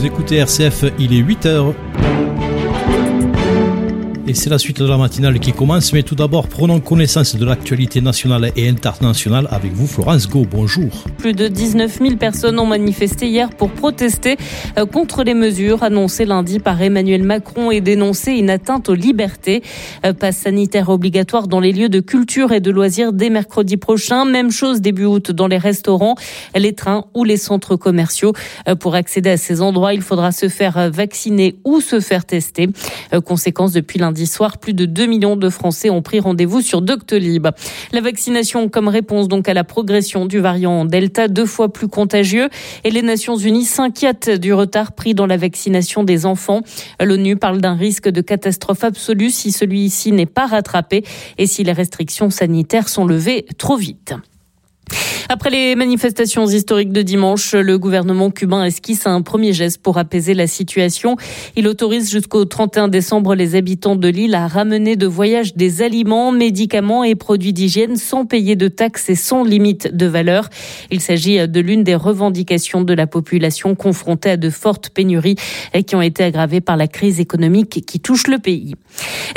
Vous écoutez RCF, il est 8h. Et c'est la suite de la matinale qui commence, mais tout d'abord, prenons connaissance de l'actualité nationale et internationale avec vous, Florence Go. Bonjour. Plus de 19 000 personnes ont manifesté hier pour protester euh, contre les mesures annoncées lundi par Emmanuel Macron et dénoncer une atteinte aux libertés. Euh, passe sanitaire obligatoire dans les lieux de culture et de loisirs dès mercredi prochain. Même chose début août dans les restaurants, les trains ou les centres commerciaux. Euh, pour accéder à ces endroits, il faudra se faire vacciner ou se faire tester. Conséquence depuis lundi soir, plus de 2 millions de Français ont pris rendez-vous sur Doctolib. La vaccination comme réponse donc à la progression du variant Delta, deux fois plus contagieux. Et les Nations Unies s'inquiètent du retard pris dans la vaccination des enfants. L'ONU parle d'un risque de catastrophe absolue si celui-ci n'est pas rattrapé et si les restrictions sanitaires sont levées trop vite. Après les manifestations historiques de dimanche, le gouvernement cubain esquisse un premier geste pour apaiser la situation. Il autorise jusqu'au 31 décembre les habitants de l'île à ramener de voyage des aliments, médicaments et produits d'hygiène sans payer de taxes et sans limite de valeur. Il s'agit de l'une des revendications de la population confrontée à de fortes pénuries qui ont été aggravées par la crise économique qui touche le pays.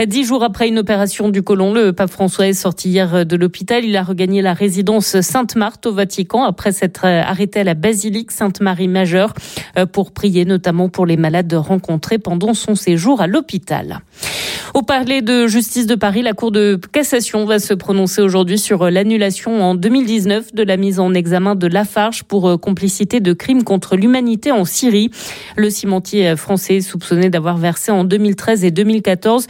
Dix jours après une opération du côlon, le pape François est sorti hier de l'hôpital. Il a regagné la résidence Sainte-Marthe au Vatican après s'être euh, arrêté à la basilique Sainte-Marie Majeure euh, pour prier notamment pour les malades rencontrés pendant son séjour à l'hôpital. Au parler de justice de Paris, la Cour de cassation va se prononcer aujourd'hui sur l'annulation en 2019 de la mise en examen de Lafarge pour euh, complicité de crimes contre l'humanité en Syrie. Le cimentier français est soupçonné d'avoir versé en 2013 et 2014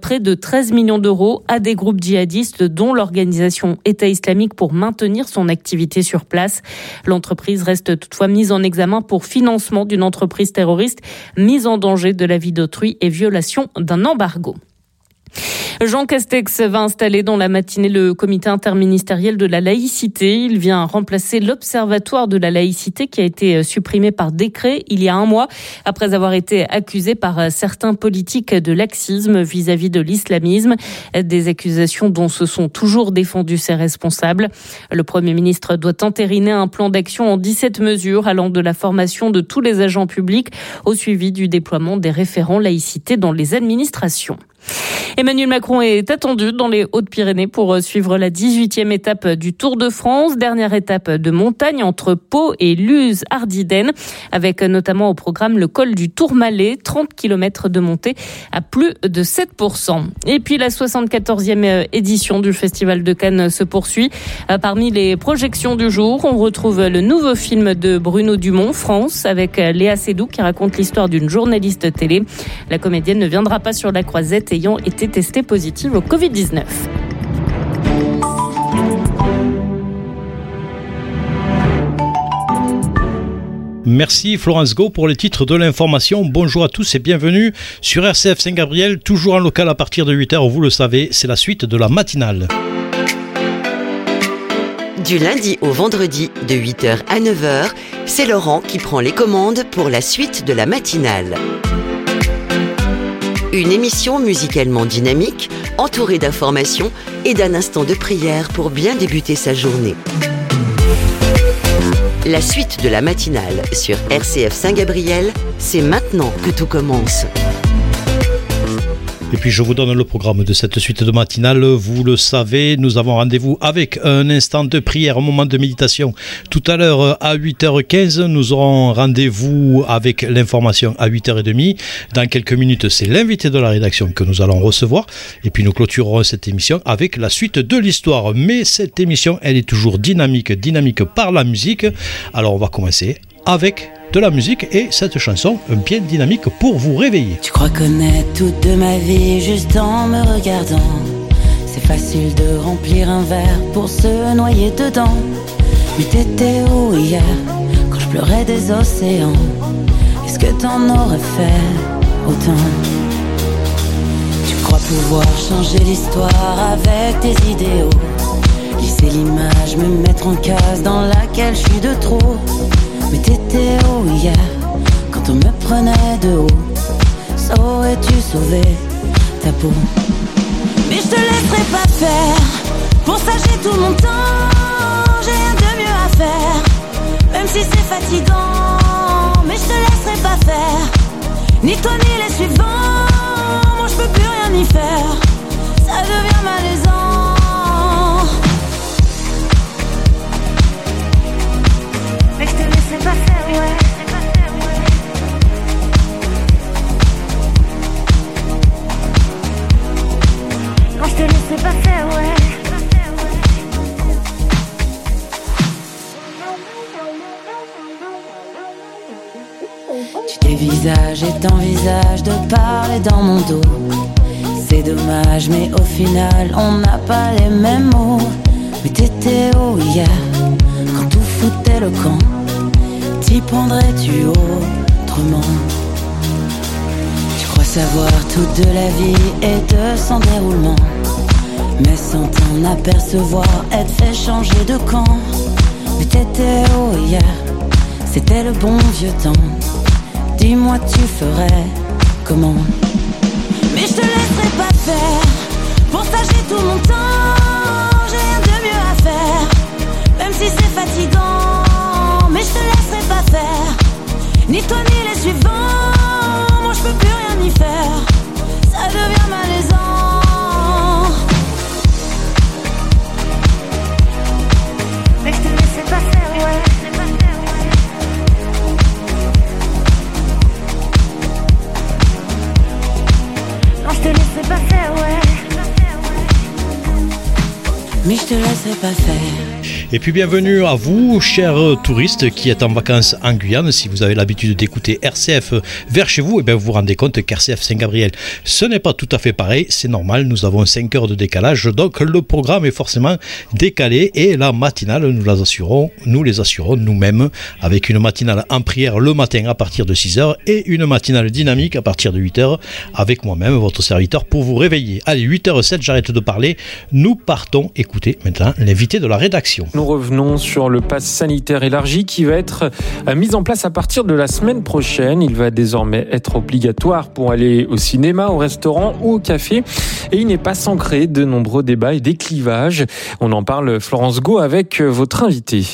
près de 13 millions d'euros à des groupes djihadistes dont l'organisation État islamique pour maintenir son activité sur place. L'entreprise reste toutefois mise en examen pour financement d'une entreprise terroriste, mise en danger de la vie d'autrui et violation d'un embargo. Jean Castex va installer dans la matinée le comité interministériel de la laïcité. Il vient remplacer l'observatoire de la laïcité qui a été supprimé par décret il y a un mois après avoir été accusé par certains politiques de laxisme vis-à-vis de l'islamisme. Des accusations dont se sont toujours défendus ses responsables. Le Premier ministre doit entériner un plan d'action en 17 mesures allant de la formation de tous les agents publics au suivi du déploiement des référents laïcité dans les administrations. Emmanuel Macron est attendu dans les Hautes-Pyrénées pour suivre la 18e étape du Tour de France, dernière étape de montagne entre Pau et Luz-Ardiden, avec notamment au programme le col du Tourmalet, 30 km de montée à plus de 7%. Et puis la 74e édition du Festival de Cannes se poursuit. Parmi les projections du jour, on retrouve le nouveau film de Bruno Dumont, France, avec Léa Seydoux qui raconte l'histoire d'une journaliste télé. La comédienne ne viendra pas sur la croisette ayant été testée positive au Covid-19. Merci Florence Go pour les titres de l'information. Bonjour à tous et bienvenue sur RCF Saint-Gabriel, toujours en local à partir de 8h. Vous le savez, c'est la suite de la matinale. Du lundi au vendredi, de 8h à 9h, c'est Laurent qui prend les commandes pour la suite de la matinale. Une émission musicalement dynamique, entourée d'informations et d'un instant de prière pour bien débuter sa journée. La suite de la matinale sur RCF Saint-Gabriel, c'est maintenant que tout commence. Et puis je vous donne le programme de cette suite de matinale. Vous le savez, nous avons rendez-vous avec un instant de prière, un moment de méditation. Tout à l'heure à 8h15, nous aurons rendez-vous avec l'information à 8h30. Dans quelques minutes, c'est l'invité de la rédaction que nous allons recevoir. Et puis nous clôturerons cette émission avec la suite de l'histoire. Mais cette émission, elle est toujours dynamique, dynamique par la musique. Alors on va commencer avec de la musique et cette chanson bien dynamique pour vous réveiller. Tu crois connaître toute ma vie juste en me regardant. C'est facile de remplir un verre pour se noyer dedans. Mais t'étais où hier quand je pleurais des océans? Est-ce que t'en aurais fait autant? Tu crois pouvoir changer l'histoire avec tes idéaux? Lisser l'image, me mettre en case dans laquelle je suis de trop mais t'étais où hier quand on me prenait de haut? Saurais-tu sauver ta peau? Mais je te laisserai pas faire. Pour ça j'ai tout mon temps. J'ai rien de mieux à faire. Même si c'est fatigant. Mais je te laisserai pas faire. Ni toi ni les suivants. Moi je peux plus rien y faire, ça devient malaisant. Et t'envisages de parler dans mon dos. C'est dommage, mais au final, on n'a pas les mêmes mots. Mais t'étais où hier, quand tout foutait le camp T'y prendrais-tu autrement? Tu crois savoir tout de la vie et de son déroulement. Mais sans t'en apercevoir, être fait changer de camp. Mais t'étais où hier, c'était le bon vieux temps. Dis-moi, tu ferais comment? Mais je te laisserai pas faire. Pour ça, j'ai tout mon temps. J'ai rien de mieux à faire. Même si c'est fatigant. Je te laisserai pas faire. Ni toi, ni les suivants. Moi, je peux plus rien y faire. Ça devient malaisant. Mais je te laisserai pas faire, ouais. Non, je te laisserai pas faire, ouais. Mais je te laisserai pas faire. Et puis bienvenue à vous, chers touristes qui êtes en vacances en Guyane. Si vous avez l'habitude d'écouter RCF vers chez vous, et bien vous vous rendez compte qu'RCF Saint-Gabriel, ce n'est pas tout à fait pareil. C'est normal, nous avons 5 heures de décalage. Donc le programme est forcément décalé et la matinale, nous, assurons, nous les assurons nous-mêmes avec une matinale en prière le matin à partir de 6 heures et une matinale dynamique à partir de 8 heures avec moi-même, votre serviteur, pour vous réveiller. Allez, 8h07, j'arrête de parler. Nous partons écouter maintenant l'invité de la rédaction. Nous revenons sur le pass sanitaire élargi qui va être euh, mis en place à partir de la semaine prochaine. Il va désormais être obligatoire pour aller au cinéma, au restaurant ou au café. Et il n'est pas sans créer de nombreux débats et des clivages. On en parle, Florence Go, avec euh, votre invité.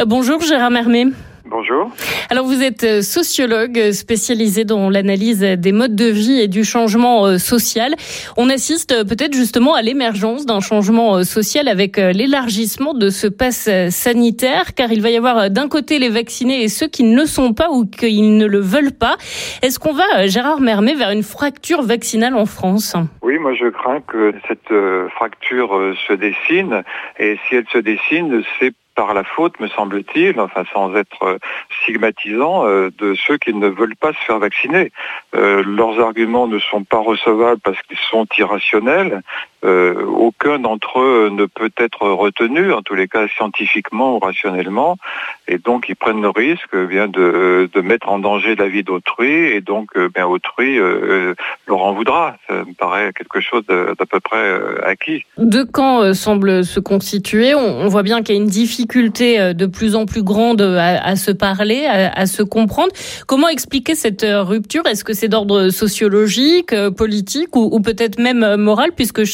Euh, Bonjour Gérard Mermet. Bonjour. Alors vous êtes euh, sociologue euh, spécialisé dans l'analyse des modes de vie et du changement euh, social. On assiste peut-être justement à l'émergence d'un changement social avec l'élargissement de ce pass sanitaire, car il va y avoir d'un côté les vaccinés et ceux qui ne le sont pas ou qui ne le veulent pas. Est-ce qu'on va, Gérard Mermet, vers une fracture vaccinale en France? Oui, moi je crains que cette fracture se dessine, et si elle se dessine, c'est par la faute, me semble-t-il, enfin sans être stigmatisant, de ceux qui ne veulent pas se faire vacciner. Euh, leurs arguments ne sont pas recevables parce qu'ils sont irrationnels. Euh, aucun d'entre eux ne peut être retenu, en tous les cas scientifiquement ou rationnellement, et donc ils prennent le risque eh bien de, de mettre en danger la vie d'autrui, et donc eh bien autrui euh, leur en voudra. Ça me paraît quelque chose d'à peu près acquis. Deux camps euh, semblent se constituer? On, voit bien qu'il y a une difficulté de plus en plus grande à, se parler, à, se comprendre. Comment expliquer cette rupture? Est-ce que c'est d'ordre sociologique, politique ou, ou peut-être même moral, puisque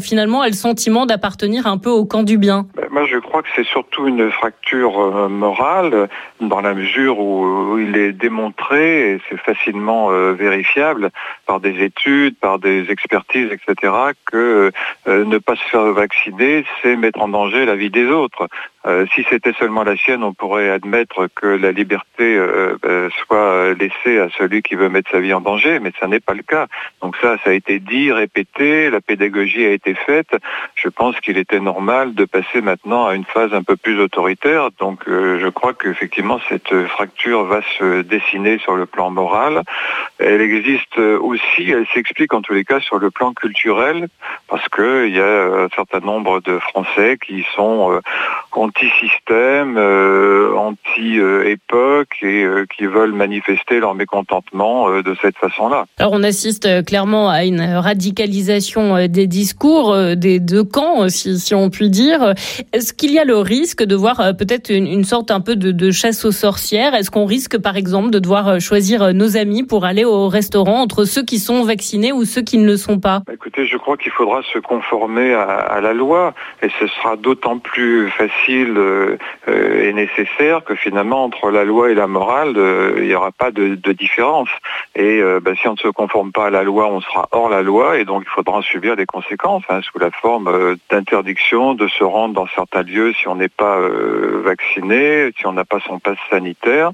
finalement a le sentiment d'appartenir un peu au camp du bien Moi je crois que c'est surtout une fracture morale dans la mesure où il est démontré, et c'est facilement vérifiable par des études, par des expertises, etc., que ne pas se faire vacciner, c'est mettre en danger la vie des autres. Euh, si c'était seulement la sienne, on pourrait admettre que la liberté euh, euh, soit laissée à celui qui veut mettre sa vie en danger, mais ça n'est pas le cas. Donc ça, ça a été dit, répété, la pédagogie a été faite. Je pense qu'il était normal de passer maintenant à une phase un peu plus autoritaire. Donc je crois qu'effectivement, cette fracture va se dessiner sur le plan moral. Elle existe aussi, elle s'explique en tous les cas sur le plan culturel, parce qu'il y a un certain nombre de Français qui sont anti-système, euh, anti-époque et euh, qui veulent manifester leur mécontentement euh, de cette façon-là. Alors on assiste clairement à une radicalisation des discours des deux camps, si, si on peut dire. Est-ce qu'il y a le risque de voir peut-être une, sorte un peu de, chasse aux sorcières? Est-ce qu'on risque par exemple de devoir choisir nos amis pour aller au restaurant entre ceux qui sont vaccinés ou ceux qui ne le sont pas? Bah, Écoutez, je crois qu'il faudra se conformer à, la loi et ce sera d'autant plus facile euh, et nécessaire que finalement entre la loi et la morale, euh, il n'y aura pas de, différence. Et euh, bah, si on ne se conforme pas à la loi, on sera hors la loi et donc il faudra subir des conséquences sous la forme d'interdiction de se rendre dans certains lieux si on n'est pas vacciné, si on n'a pas son passe sanitaire.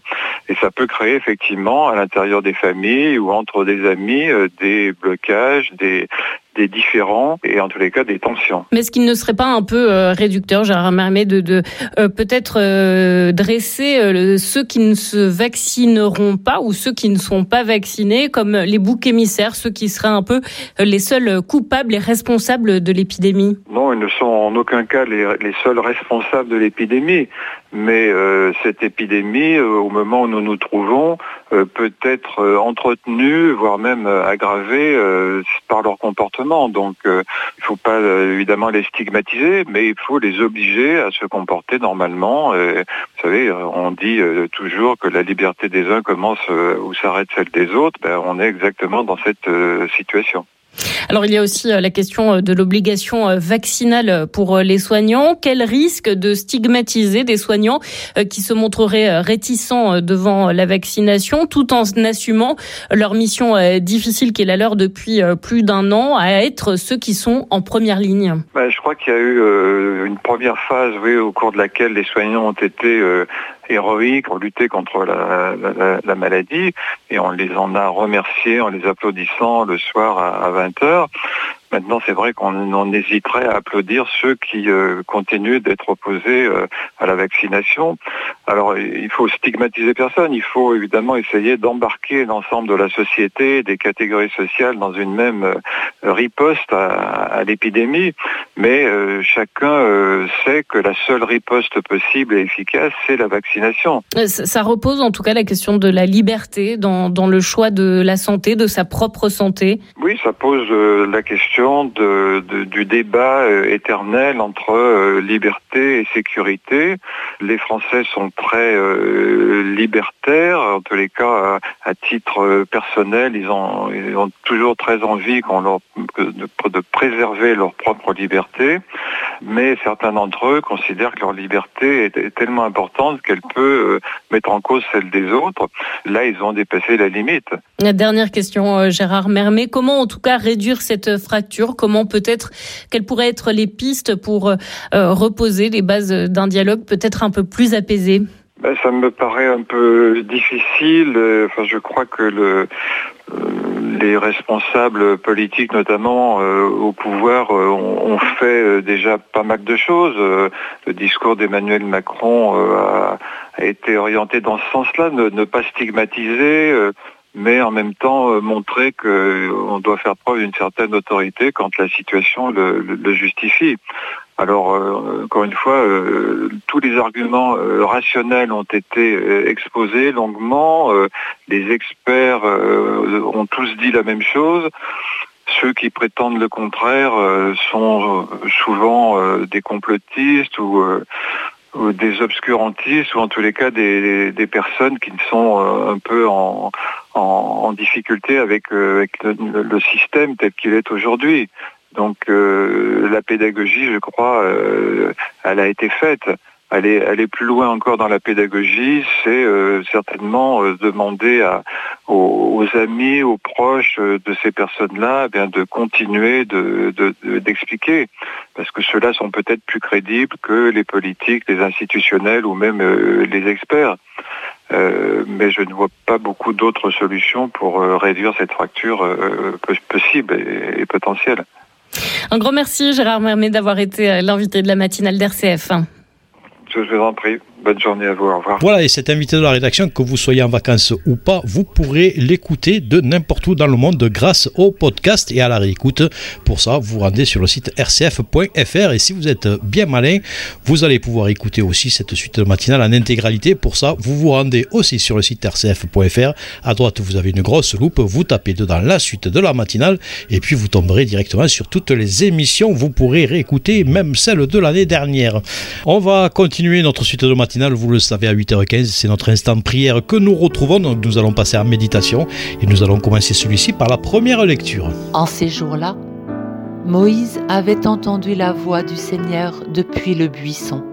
Et ça peut créer effectivement à l'intérieur des familles ou entre des amis des blocages, des, des différends et en tous les cas des tensions. Mais est-ce qu'il ne serait pas un peu euh, réducteur, Gérard Mermet, de, de euh, peut-être euh, dresser ceux qui ne se vaccineront pas ou ceux qui ne sont pas vaccinés comme les boucs émissaires, ceux qui seraient un peu les seuls coupables et responsables de l'épidémie? Non, ils ne sont en aucun cas les, les seuls responsables de l'épidémie. Mais cette épidémie, au moment où nous nous trouvons, peut être entretenue, voire même aggravée par leur comportement donc euh, il ne faut pas euh, évidemment les stigmatiser, mais il faut les obliger à se comporter normalement. vous savez, on dit euh, toujours que la liberté des uns commence où s'arrête celle des autres. Ben, on est exactement dans cette situation. Alors il y a aussi euh, la question euh, de l'obligation euh, vaccinale pour les soignants. Quel risque de stigmatiser des soignants qui se montreraient réticents devant la vaccination tout en assumant leur mission difficile qui est la leur depuis plus d'un an à être ceux qui sont en première ligne? Ben, Je crois qu'il y a eu une première phase oui, au cours de laquelle les soignants ont été héroïques pour lutter contre la, la, maladie et on les en a remerciés en les applaudissant le soir à, à 20h. Maintenant, c'est vrai qu'on hésiterait à applaudir ceux qui euh, continuent d'être opposés euh, à la vaccination. Alors, il faut stigmatiser personne. Il faut évidemment essayer d'embarquer l'ensemble de la société, des catégories sociales dans une même euh, riposte à, l'épidémie. Mais chacun sait que la seule riposte possible et efficace, c'est la vaccination. Ça repose en tout cas la question de la liberté dans, dans le choix de la santé, de sa propre santé. Oui, ça pose la question de, du débat euh, éternel entre euh, liberté et sécurité. Les Français sont très euh, libertaires, en tous les cas à, titre personnel, ils ont, toujours très envie de, préserver leur propre liberté, mais certains d'entre eux considèrent que leur liberté est, tellement importante qu'elle peut mettre en cause celle des autres. Là, ils ont dépassé la limite. La dernière question, Gérard Mermet, comment en tout cas réduire cette fracture Comment peut-être, quelles pourraient être les pistes pour euh, reposer les bases d'un dialogue peut-être un peu plus apaisé? Ben, ça me paraît un peu difficile. Enfin, je crois que le, euh, les responsables politiques, notamment euh, au pouvoir, ont, fait déjà pas mal de choses. le discours d'Emmanuel Macron a, été orienté dans ce sens-là, ne, pas stigmatiser mais en même temps euh, montrer qu'on euh, doit faire preuve d'une certaine autorité quand la situation le, justifie. Alors, euh, encore une fois, tous les arguments rationnels ont été exposés longuement. les experts ont tous dit la même chose. Ceux qui prétendent le contraire sont souvent des complotistes ou des obscurantistes ou en tous les cas des, personnes qui sont euh, un peu en, difficulté avec, euh, le, système tel qu'il est aujourd'hui. Donc euh, la pédagogie, je crois, elle a été faite aller, aller plus loin encore dans la pédagogie, c'est euh, certainement euh, demander aux, amis, aux proches euh, de ces personnes-là eh de continuer d'expliquer, de, parce que ceux-là sont peut-être plus crédibles que les politiques, les institutionnels ou même les experts. mais je ne vois pas beaucoup d'autres solutions pour réduire cette fracture possible et, et potentielle. Un grand merci Gérard Mermet d'avoir été l'invité de la matinale d'RCF. Je vous en prie. Bonne journée à vous. Au revoir. Voilà, et cet invité de la rédaction, que vous soyez en vacances ou pas, vous pourrez l'écouter de n'importe où dans le monde grâce au podcast et à la réécoute. Pour ça, vous rendez sur le site rcf.fr et si vous êtes bien malin, vous allez pouvoir écouter aussi cette suite matinale en intégralité. Pour ça, vous vous rendez aussi sur le site rcf.fr. À droite, vous avez une grosse loupe, vous tapez dedans la suite de la matinale et puis vous tomberez directement sur toutes les émissions. Vous pourrez réécouter même celle de l'année dernière. On va continuer notre suite de matinale, vous le savez, à 8h15. C'est notre instant de prière que nous retrouvons. Donc nous allons passer en méditation et nous allons commencer celui-ci par la première lecture. En ces jours-là, Moïse avait entendu la voix du Seigneur depuis le buisson.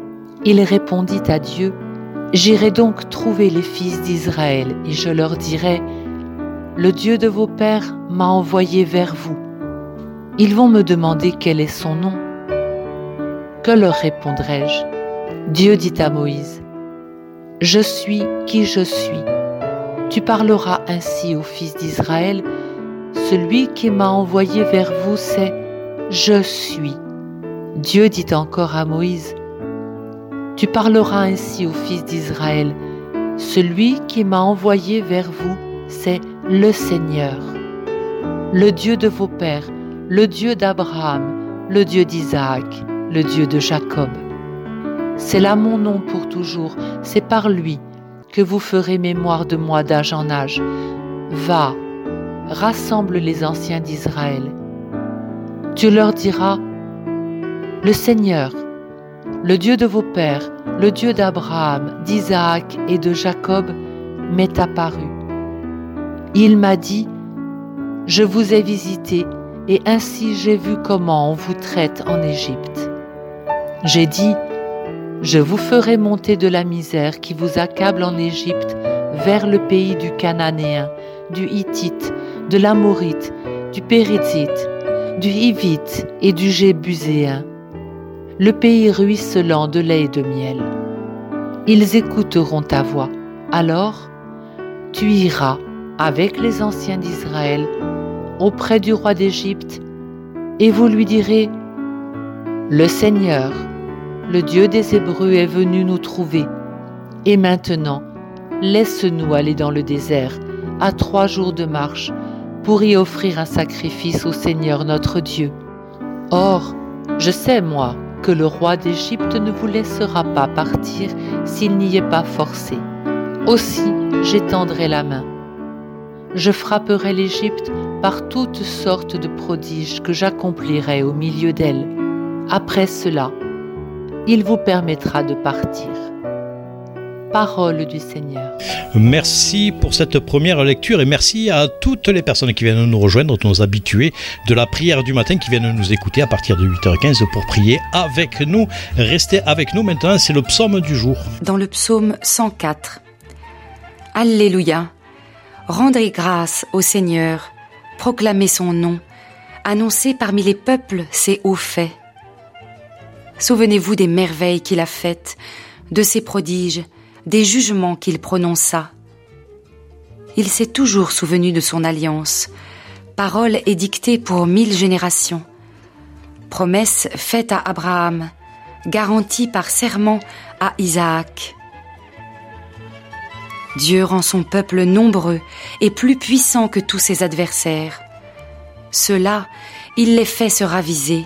Il répondit à Dieu, J'irai donc trouver les fils d'Israël et je leur dirai, Le Dieu de vos pères m'a envoyé vers vous. Ils vont me demander quel est son nom. Que leur répondrai-je? Dieu dit à Moïse, Je suis qui je suis. Tu parleras ainsi aux fils d'Israël, Celui qui m'a envoyé vers vous, c'est Je suis. Dieu dit encore à Moïse, Tu parleras ainsi aux fils d'Israël, Celui qui m'a envoyé vers vous, c'est le Seigneur, le Dieu de vos pères, le Dieu d'Abraham, le Dieu d'Isaac, le Dieu de Jacob. C'est là mon nom pour toujours, c'est par lui que vous ferez mémoire de moi d'âge en âge. Va, rassemble les anciens d'Israël. Tu leur diras, le Seigneur, le Dieu de vos pères, le Dieu d'Abraham, d'Isaac et de Jacob, m'est apparu. Il m'a dit, je vous ai visité et ainsi j'ai vu comment on vous traite en Égypte. J'ai dit, je vous ferai monter de la misère qui vous accable en Égypte vers le pays du Cananéen, du Hittite, de l'Amorite, du Péritzite, du Hivite et du Jébuséen, le pays ruisselant de lait et de miel. Ils écouteront ta voix. Alors, tu iras avec les anciens d'Israël auprès du roi d'Égypte, et vous lui direz, Le Seigneur, le Dieu des Hébreux est venu nous trouver, et maintenant, laisse-nous aller dans le désert, à trois jours de marche, pour y offrir un sacrifice au Seigneur notre Dieu. Or, je sais, moi, que le roi d'Égypte ne vous laissera pas partir s'il n'y est pas forcé. Aussi, j'étendrai la main. Je frapperai l'Égypte par toutes sortes de prodiges que j'accomplirai au milieu d'elle. Après cela, il vous permettra de partir. Parole du Seigneur. Merci pour cette première lecture et merci à toutes les personnes qui viennent nous rejoindre, nos habitués de la prière du matin qui viennent nous écouter à partir de 8h15 pour prier avec nous. Restez avec nous maintenant, c'est le psaume du jour. Dans le psaume 104. Alléluia. Rendez grâce au Seigneur, proclamez son nom, annoncez parmi les peuples ses hauts faits. Souvenez-vous des merveilles qu'il a faites, de ses prodiges, des jugements qu'il prononça. Il s'est toujours souvenu de son alliance, parole édictée pour mille générations, promesse faite à Abraham, garantie par serment à Isaac. Dieu rend son peuple nombreux et plus puissant que tous ses adversaires. Cela, il les fait se raviser,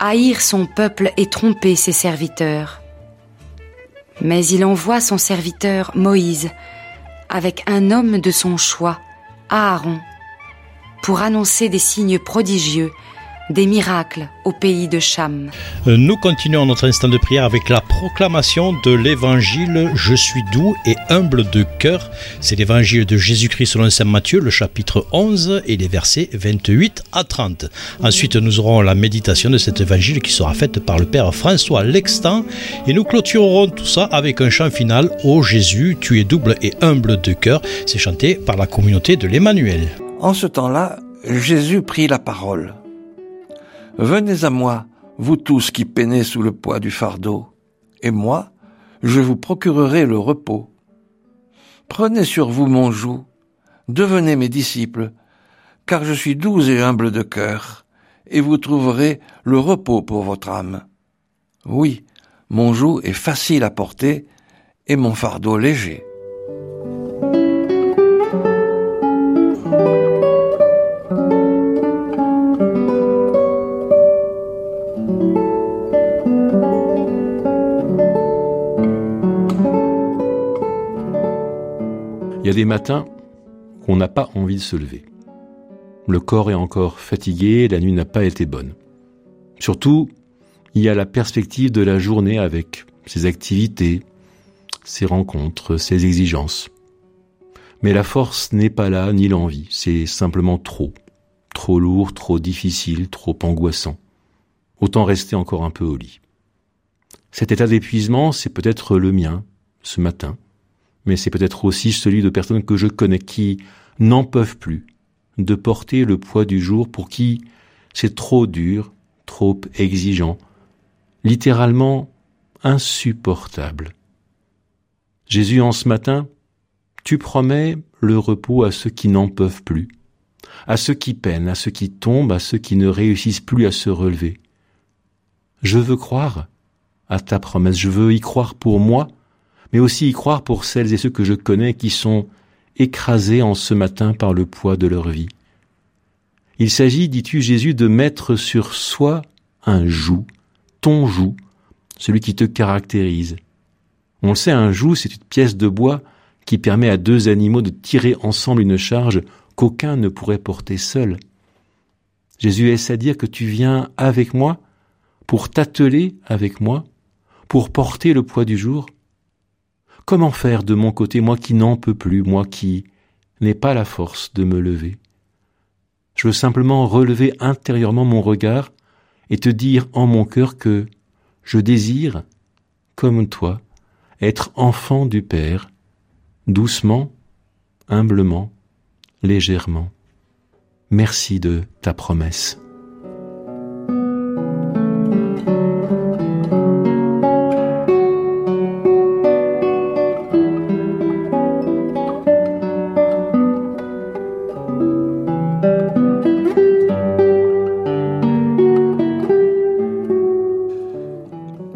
haïr son peuple et tromper ses serviteurs. Mais il envoie son serviteur Moïse avec un homme de son choix, Aaron, pour annoncer des signes prodigieux des miracles au pays de Cham. Nous continuons notre instant de prière avec la proclamation de l'évangile Je suis doux et humble de cœur. C'est l'évangile de Jésus-Christ selon saint Matthieu, le chapitre 11 et les versets 28 à 30. Ensuite, nous aurons la méditation de cet évangile qui sera faite par le Père François Lextant et nous clôturerons tout ça avec un chant final Ô Jésus, tu es double et humble de cœur. C'est chanté par la communauté de l'Emmanuel. En ce temps-là, Jésus prit la parole. Venez à moi, vous tous qui peinez sous le poids du fardeau, et moi, je vous procurerai le repos. Prenez sur vous mon joug, devenez mes disciples, car je suis doux et humble de cœur, et vous trouverez le repos pour votre âme. Oui, mon joug est facile à porter, et mon fardeau léger. Il y a des matins qu'on n'a pas envie de se lever. Le corps est encore fatigué, la nuit n'a pas été bonne. Surtout, il y a la perspective de la journée avec ses activités, ses rencontres, ses exigences. Mais la force n'est pas là, ni l'envie, c'est simplement trop. Trop lourd, trop difficile, trop angoissant. Autant rester encore un peu au lit. Cet état d'épuisement, c'est peut-être le mien, ce matin mais c'est peut-être aussi celui de personnes que je connais qui n'en peuvent plus de porter le poids du jour pour qui c'est trop dur, trop exigeant, littéralement insupportable. Jésus, en ce matin, tu promets le repos à ceux qui n'en peuvent plus, à ceux qui peinent, à ceux qui tombent, à ceux qui ne réussissent plus à se relever. Je veux croire à ta promesse, je veux y croire pour moi, mais aussi y croire pour celles et ceux que je connais qui sont écrasés en ce matin par le poids de leur vie. Il s'agit, dis-tu Jésus, de mettre sur soi un joug, ton joug, celui qui te caractérise. On le sait, un joug, c'est une pièce de bois qui permet à deux animaux de tirer ensemble une charge qu'aucun ne pourrait porter seul. Jésus est à dire que tu viens avec moi pour t'atteler avec moi, pour porter le poids du jour, Comment faire de mon côté, moi qui n'en peux plus, moi qui n'ai pas la force de me lever? Je veux simplement relever intérieurement mon regard et te dire en mon cœur que je désire, comme toi, être enfant du Père, doucement, humblement, légèrement. Merci de ta promesse.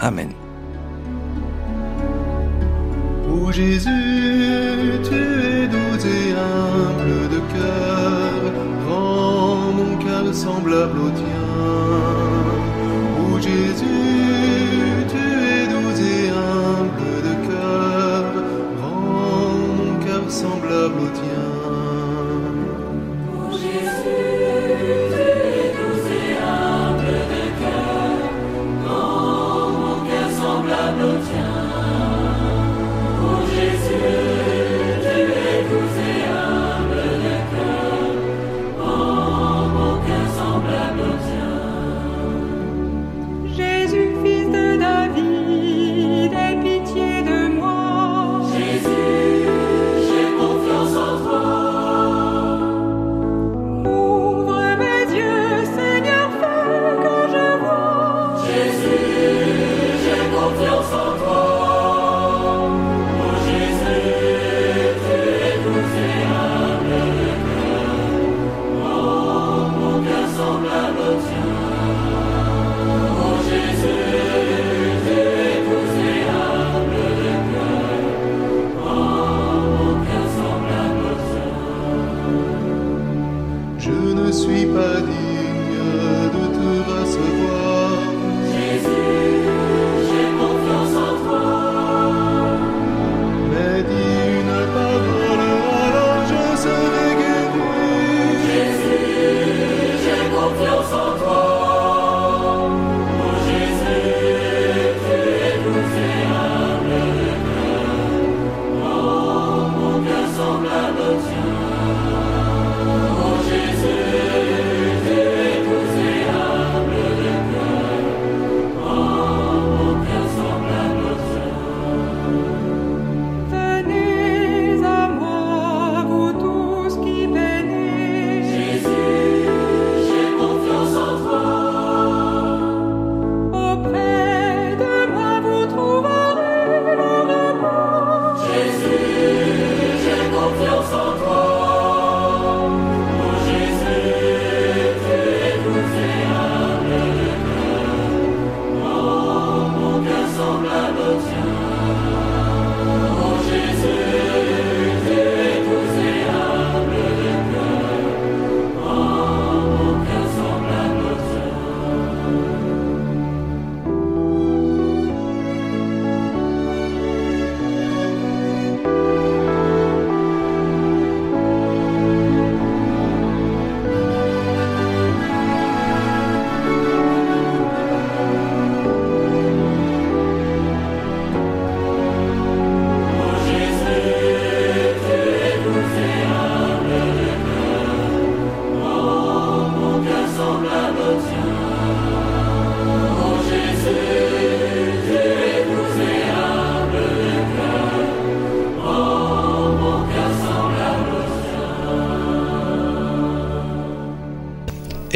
Amen. Ô Jésus, tu es doux et humble de cœur, rends mon cœur semblable au tien. Ô Jésus, tu es doux et humble de cœur, rends mon cœur semblable au tien.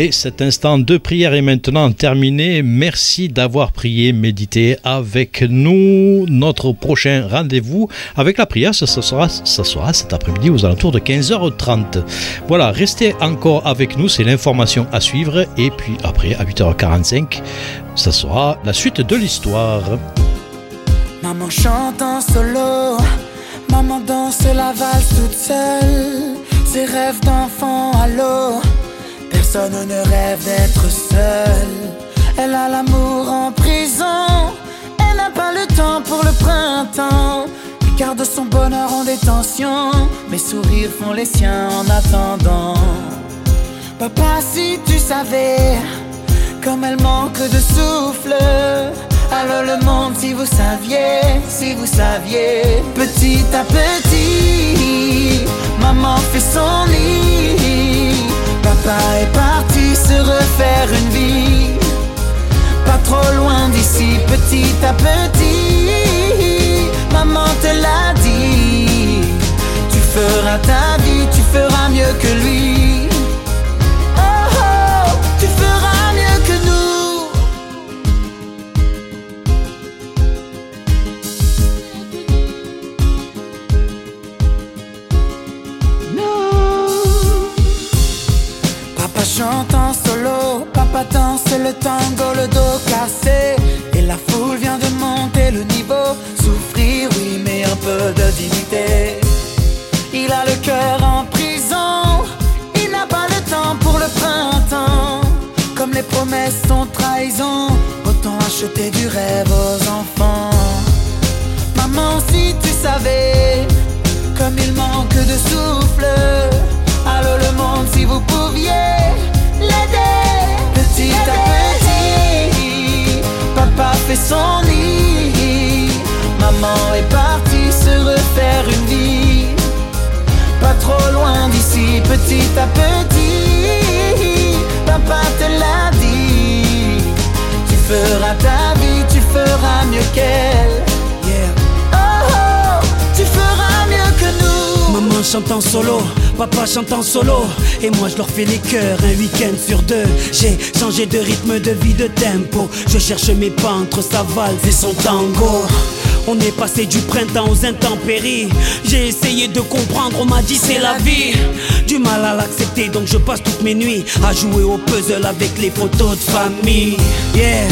Et cet instant de prière est maintenant terminé. Merci d'avoir prié, médité avec nous. Notre prochain rendez-vous avec la prière, ça, sera, cet après-midi aux alentours de 15h30. Voilà, restez encore avec nous, c'est l'information à suivre. Et puis après, à 8h45, ça sera la suite de l'histoire. Maman chante en solo, maman danse la valse toute seule. Ses rêves d'enfant à l'eau, personne ne rêve d'être seul. Elle a l'amour en prison, elle n'a pas le temps pour le printemps. Elle garde son bonheur en détention, mes sourires font les siens en attendant. Papa, si tu savais comme elle manque de souffle. Alors le monde, si vous saviez, si vous saviez, petit à petit, maman fait son lit. Papa est parti se refaire une vie, pas trop loin d'ici, petit à petit, maman te l'a dit. Tu feras ta vie, tu feras mieux que lui. Papa chante en solo, papa danse le tango, le dos cassé. Et la foule vient de monter le niveau. Souffrir, oui, mais un peu de dignité. Il a le cœur en prison, il n'a pas le temps pour le printemps. Comme les promesses sont trahison, autant acheter du rêve aux enfants. Maman est partie se refaire une vie? Pas trop loin d'ici, petit à petit. Papa te l'a dit, tu feras ta vie, tu feras mieux qu'elle. Yeah. Oh, oh, tu feras mieux que nous. Maman chante en solo, papa chante en solo Et moi je leur fais les chœurs un week-end sur deux J'ai changé de rythme, de vie, de tempo Je cherche mes pas entre sa valse et son tango on est passé du printemps aux intempéries. J'ai essayé de comprendre, on m'a dit c'est la vie. Du mal à l'accepter, donc je passe toutes mes nuits à jouer au puzzle avec les photos de famille. Yeah.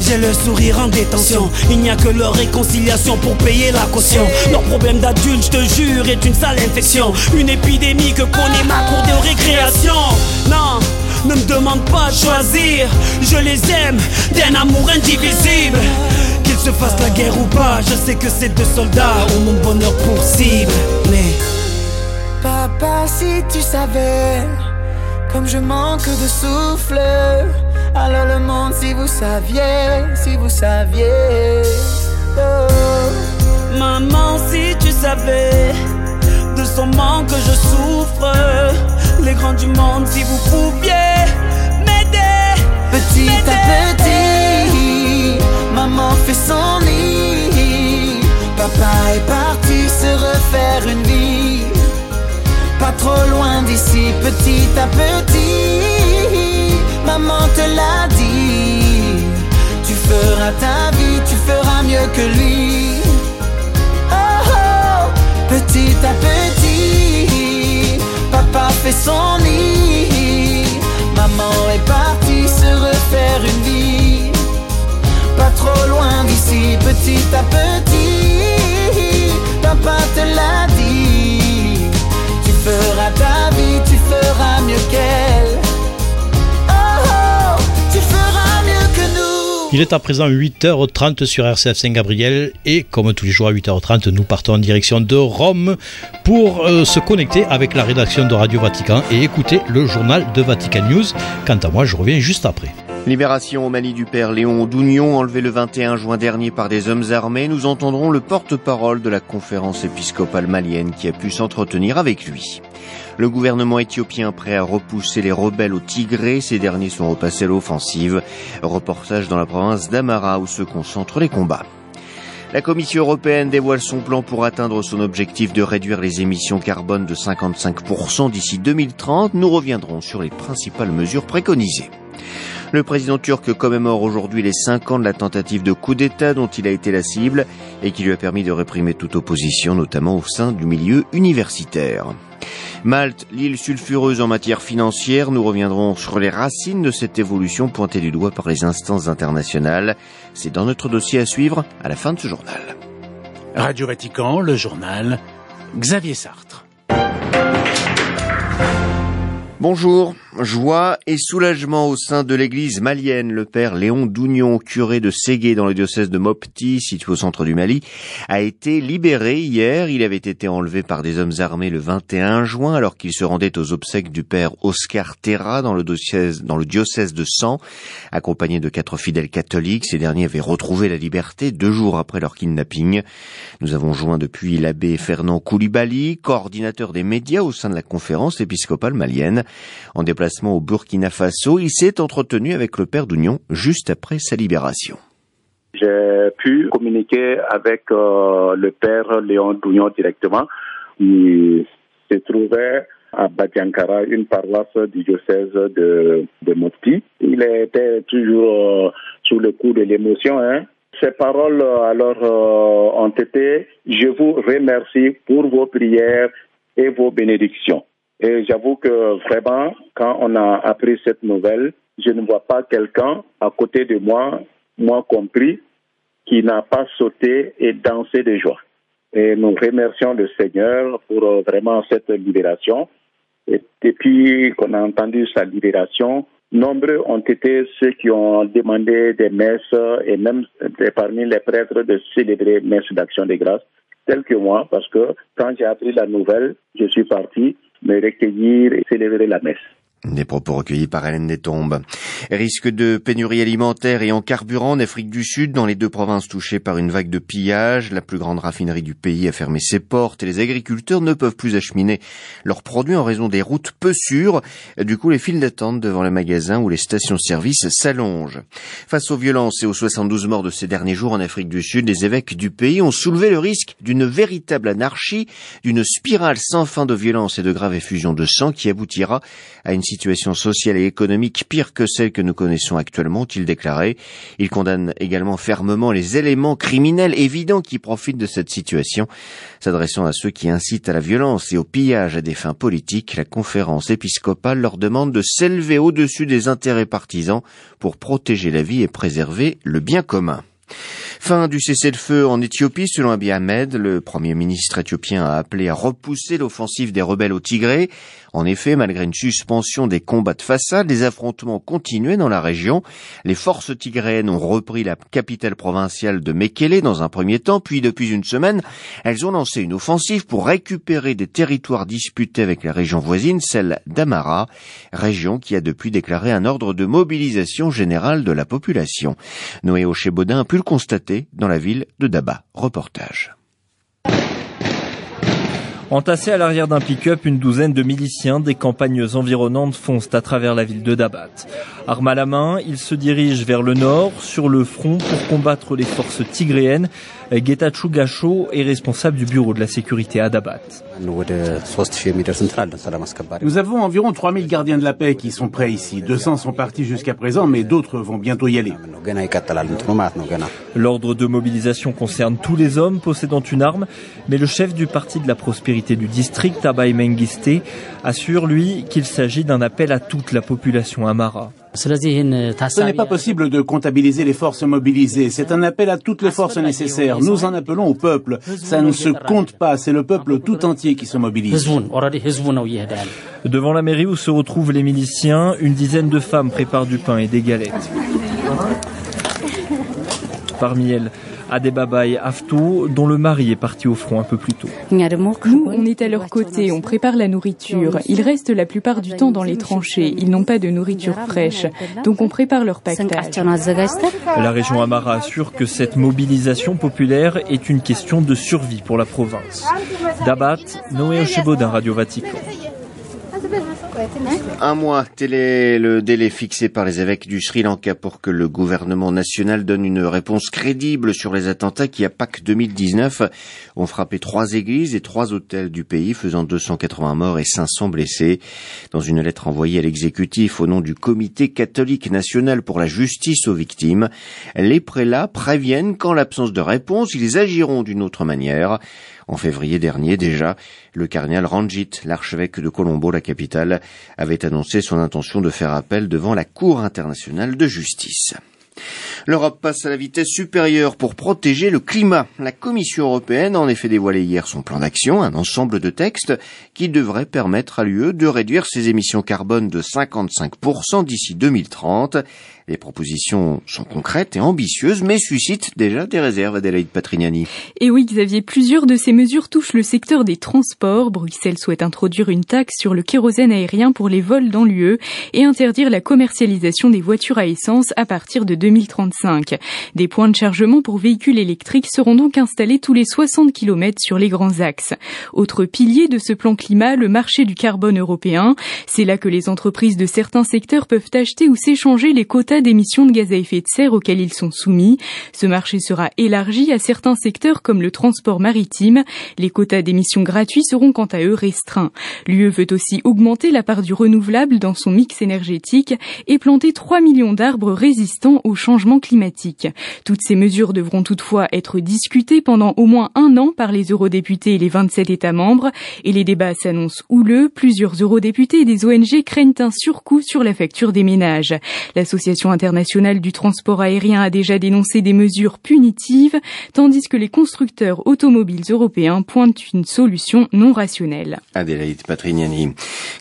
J'ai le sourire en détention. Il n'y a que leur réconciliation pour payer la caution. Leur problème d'adulte, je te jure, est une sale infection. Une épidémie que connaît ma cour de récréation. Non, ne me demande pas de choisir. Je les aime d'un amour indivisible. Qu'ils se fassent la guerre ou pas, je sais que ces deux soldats ont mon bonheur pour cible. Mais Papa, si tu savais, comme je manque de souffle. Alors le monde, si vous saviez, si vous saviez. Oh. Maman, si tu savais de son manque je souffre. Les grands du monde, si vous pouviez m'aider. Petit à petit, maman fait son lit. Papa est parti se refaire une vie. Pas trop loin d'ici, petit à petit. Maman te l'a dit. Tu feras ta vie, tu feras mieux que lui. Oh, oh, petit à petit, papa fait son lit. Maman est partie se refaire une vie. Trop loin d'ici, petit à petit. Te l'a dit. Tu feras ta vie, tu feras mieux qu'elle. Oh, oh, tu feras mieux que nous. Il est à présent 8h30 sur RCF Saint-Gabriel et comme tous les jours à 8h30, nous partons en direction de Rome pour euh, se connecter avec la rédaction de Radio Vatican et écouter le journal de Vatican News. Quant à moi, je reviens juste après. Libération au Mali du père Léon Dougnon, enlevé le 21 juin dernier par des hommes armés. Nous entendrons le porte-parole de la conférence épiscopale malienne qui a pu s'entretenir avec lui. Le gouvernement éthiopien prêt à repousser les rebelles au Tigré, ces derniers sont repassés à l'offensive. Reportage dans la province d'Amara où se concentrent les combats. La Commission européenne dévoile son plan pour atteindre son objectif de réduire les émissions carbone de 55% d'ici 2030. Nous reviendrons sur les principales mesures préconisées. Le président turc commémore aujourd'hui les cinq ans de la tentative de coup d'État dont il a été la cible et qui lui a permis de réprimer toute opposition, notamment au sein du milieu universitaire. Malte, l'île sulfureuse en matière financière, nous reviendrons sur les racines de cette évolution pointée du doigt par les instances internationales. C'est dans notre dossier à suivre à la fin de ce journal. Radio Vatican, le journal, Xavier Sartre. Bonjour. Joie et soulagement au sein de l'église malienne. Le père Léon Dougnon, curé de Ségué dans le diocèse de Mopti, situé au centre du Mali, a été libéré hier. Il avait été enlevé par des hommes armés le 21 juin alors qu'il se rendait aux obsèques du père Oscar Terra dans le diocèse, de Sang, accompagné de quatre fidèles catholiques. Ces derniers avaient retrouvé la liberté deux jours après leur kidnapping. Nous avons joint depuis l'abbé Fernand Koulibaly, coordinateur des médias au sein de la conférence épiscopale malienne. En déplacement au Burkina Faso, il s'est entretenu avec le père d'Union juste après sa libération. J'ai pu communiquer avec euh, le père Léon Dougnon directement. Il se trouvait à Badiankara, une paroisse du diocèse de, de. Il était toujours euh, sous le coup de l'émotion. Hein. Ces paroles alors euh, ont été, je vous remercie pour vos prières et vos bénédictions. Et j'avoue que vraiment, quand on a appris cette nouvelle, je ne vois pas quelqu'un à côté de moi, moi compris, qui n'a pas sauté et dansé de joie. Et nous remercions le Seigneur pour euh, vraiment cette libération. Et depuis qu'on a entendu sa libération, nombreux ont été ceux qui ont demandé des messes et même parmi les prêtres de célébrer messes d'action de grâce, tels que moi, parce que quand j'ai appris la nouvelle, je suis parti me recueillir et célébrer la messe. Des propos recueillis par Hélène Détombe. Risque de pénurie alimentaire et en carburant en Afrique du Sud, dans les deux provinces touchées par une vague de pillage. La plus grande raffinerie du pays a fermé ses portes et les agriculteurs ne peuvent plus acheminer leurs produits en raison des routes peu sûres. Du coup, les files d'attente devant les magasins ou les stations-service s'allongent. Face aux violences et aux 72 morts de ces derniers jours en Afrique du Sud, les évêques du pays ont soulevé le risque d'une véritable anarchie, d'une spirale sans fin de violence et de grave effusion de sang qui aboutira à une situation sociale et économique pire que celle que nous connaissons actuellement, ont-il déclaré. Il condamne également fermement les éléments criminels évidents qui profitent de cette situation. S'adressant à ceux qui incitent à la violence et au pillage à des fins politiques, la conférence épiscopale leur demande de s'élever au-dessus des intérêts partisans pour protéger la vie et préserver le bien commun. Fin du cessez-le-feu en Éthiopie, selon Abiy Ahmed, le premier ministre éthiopien a appelé à repousser l'offensive des rebelles au Tigré. En effet, malgré une suspension des combats de façade, les affrontements continuaient dans la région. Les forces tigréennes ont repris la capitale provinciale de Mekele dans un premier temps, puis depuis une semaine, elles ont lancé une offensive pour récupérer des territoires disputés avec la région voisine, celle d'Amara, région qui a depuis déclaré un ordre de mobilisation générale de la population. Noé le constater dans la ville de Daba. Reportage. Entassés à l'arrière d'un pick-up, une douzaine de miliciens des campagnes environnantes foncent à travers la ville de Dabat. Armes à la main, ils se dirigent vers le nord, sur le front, pour combattre les forces tigréennes. Getachew Gacho est responsable du bureau de la sécurité à Dabat. Nous avons environ 3000 gardiens de la paix qui sont prêts ici. 200 sont partis jusqu'à présent, mais d'autres vont bientôt y aller. L'ordre de mobilisation concerne tous les hommes possédant une arme, mais le chef du parti de la prospérité du district, Abay Mengiste, assure, lui, qu'il s'agit d'un appel à toute la population amara. Ce n'est pas possible de comptabiliser les forces mobilisées. C'est un appel à toutes les forces nécessaires. Nous en appelons au peuple. Ça ne se compte pas. C'est le peuple tout entier qui se mobilise. Devant la mairie où se retrouvent les miliciens, une dizaine de femmes préparent du pain et des galettes. Parmi elles, Adebabaye Afto, dont le mari est parti au front un peu plus tôt. Nous, on est à leur côté, on prépare la nourriture. Ils restent la plupart du temps dans les tranchées, ils n'ont pas de nourriture fraîche, donc on prépare leur pactage. La région Amara assure que cette mobilisation populaire est une question de survie pour la province. Dabat, Noé Ochebo d'un Radio Vatican. Un mois, tel est le délai fixé par les évêques du Sri Lanka pour que le gouvernement national donne une réponse crédible sur les attentats qui, à Pâques 2019, ont frappé trois églises et trois hôtels du pays, faisant 280 morts et 500 blessés. Dans une lettre envoyée à l'exécutif au nom du Comité catholique national pour la justice aux victimes, les prélats préviennent qu'en l'absence de réponse, ils agiront d'une autre manière. En février dernier déjà, le cardinal Ranjit, l'archevêque de Colombo, la capitale, avait annoncé son intention de faire appel devant la Cour internationale de justice. L'Europe passe à la vitesse supérieure pour protéger le climat. La Commission européenne a en effet dévoilé hier son plan d'action, un ensemble de textes qui devrait permettre à l'UE de réduire ses émissions carbone de 55% d'ici 2030. Les propositions sont concrètes et ambitieuses, mais suscitent déjà des réserves, Adélaïde Patrignani. Et oui, Xavier, plusieurs de ces mesures touchent le secteur des transports. Bruxelles souhaite introduire une taxe sur le kérosène aérien pour les vols dans l'UE et interdire la commercialisation des voitures à essence à partir de 2035. Des points de chargement pour véhicules électriques seront donc installés tous les 60 km sur les grands axes. Autre pilier de ce plan climat, le marché du carbone européen. C'est là que les entreprises de certains secteurs peuvent acheter ou s'échanger les quotas d'émissions de gaz à effet de serre auxquelles ils sont soumis. Ce marché sera élargi à certains secteurs comme le transport maritime. Les quotas d'émissions gratuits seront quant à eux restreints. L'UE veut aussi augmenter la part du renouvelable dans son mix énergétique et planter 3 millions d'arbres résistants au changement climatique. Toutes ces mesures devront toutefois être discutées pendant au moins un an par les eurodéputés et les 27 États membres et les débats s'annoncent houleux. Plusieurs eurodéputés et des ONG craignent un surcoût sur la facture des ménages. L'association internationale du transport aérien a déjà dénoncé des mesures punitives, tandis que les constructeurs automobiles européens pointent une solution non rationnelle. Adélaïde Patrignani.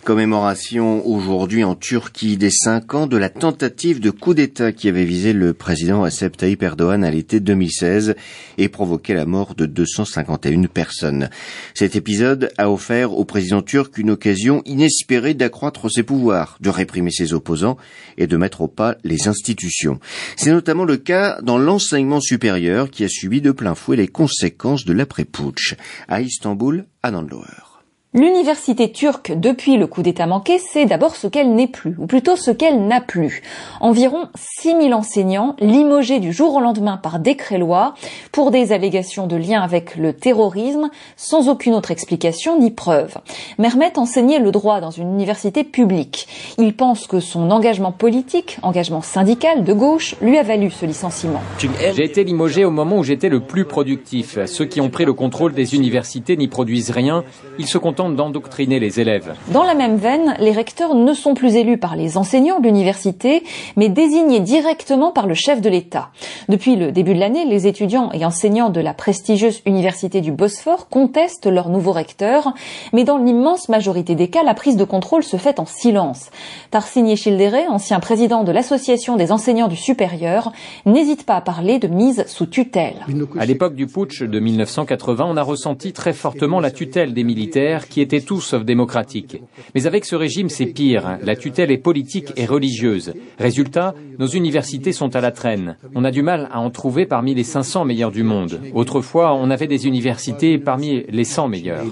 Commémoration aujourd'hui en Turquie des cinq ans de la tentative de coup d'État qui avait visé le président Recep Tayyip Erdogan à l'été 2016 et provoqué la mort de 251 personnes. Cet épisode a offert au président turc une occasion inespérée d'accroître ses pouvoirs, de réprimer ses opposants et de mettre au pas les institutions. C'est notamment le cas dans l'enseignement supérieur qui a subi de plein fouet les conséquences de l'après-putsch. À Istanbul, à Nanloer. L'université turque, depuis le coup d'État manqué, c'est d'abord ce qu'elle n'est plus, ou plutôt ce qu'elle n'a plus. Environ 6000 enseignants limogés du jour au lendemain par décret-loi pour des allégations de lien avec le terrorisme, sans aucune autre explication ni preuve. Mermet enseignait le droit dans une université publique. Il pense que son engagement politique, engagement syndical de gauche, lui a valu ce licenciement. J'ai été limogé au moment où j'étais le plus productif. Ceux qui ont pris le contrôle des universités n'y produisent rien. Ils se d'endoctriner les élèves. Dans la même veine, les recteurs ne sont plus élus par les enseignants de l'université, mais désignés directement par le chef de l'État. Depuis le début de l'année, les étudiants et enseignants de la prestigieuse université du Bosphore contestent leur nouveau recteur, mais dans l'immense majorité des cas, la prise de contrôle se fait en silence. Tarsini Childere, ancien président de l'association des enseignants du supérieur, n'hésite pas à parler de mise sous tutelle. À l'époque du putsch de 1980, on a ressenti très fortement la tutelle des militaires qui étaient tous sauf démocratiques. Mais avec ce régime, c'est pire. La tutelle est politique et religieuse. Résultat, nos universités sont à la traîne. On a du mal à en trouver parmi les 500 meilleurs du monde. Autrefois, on avait des universités parmi les 100 meilleurs.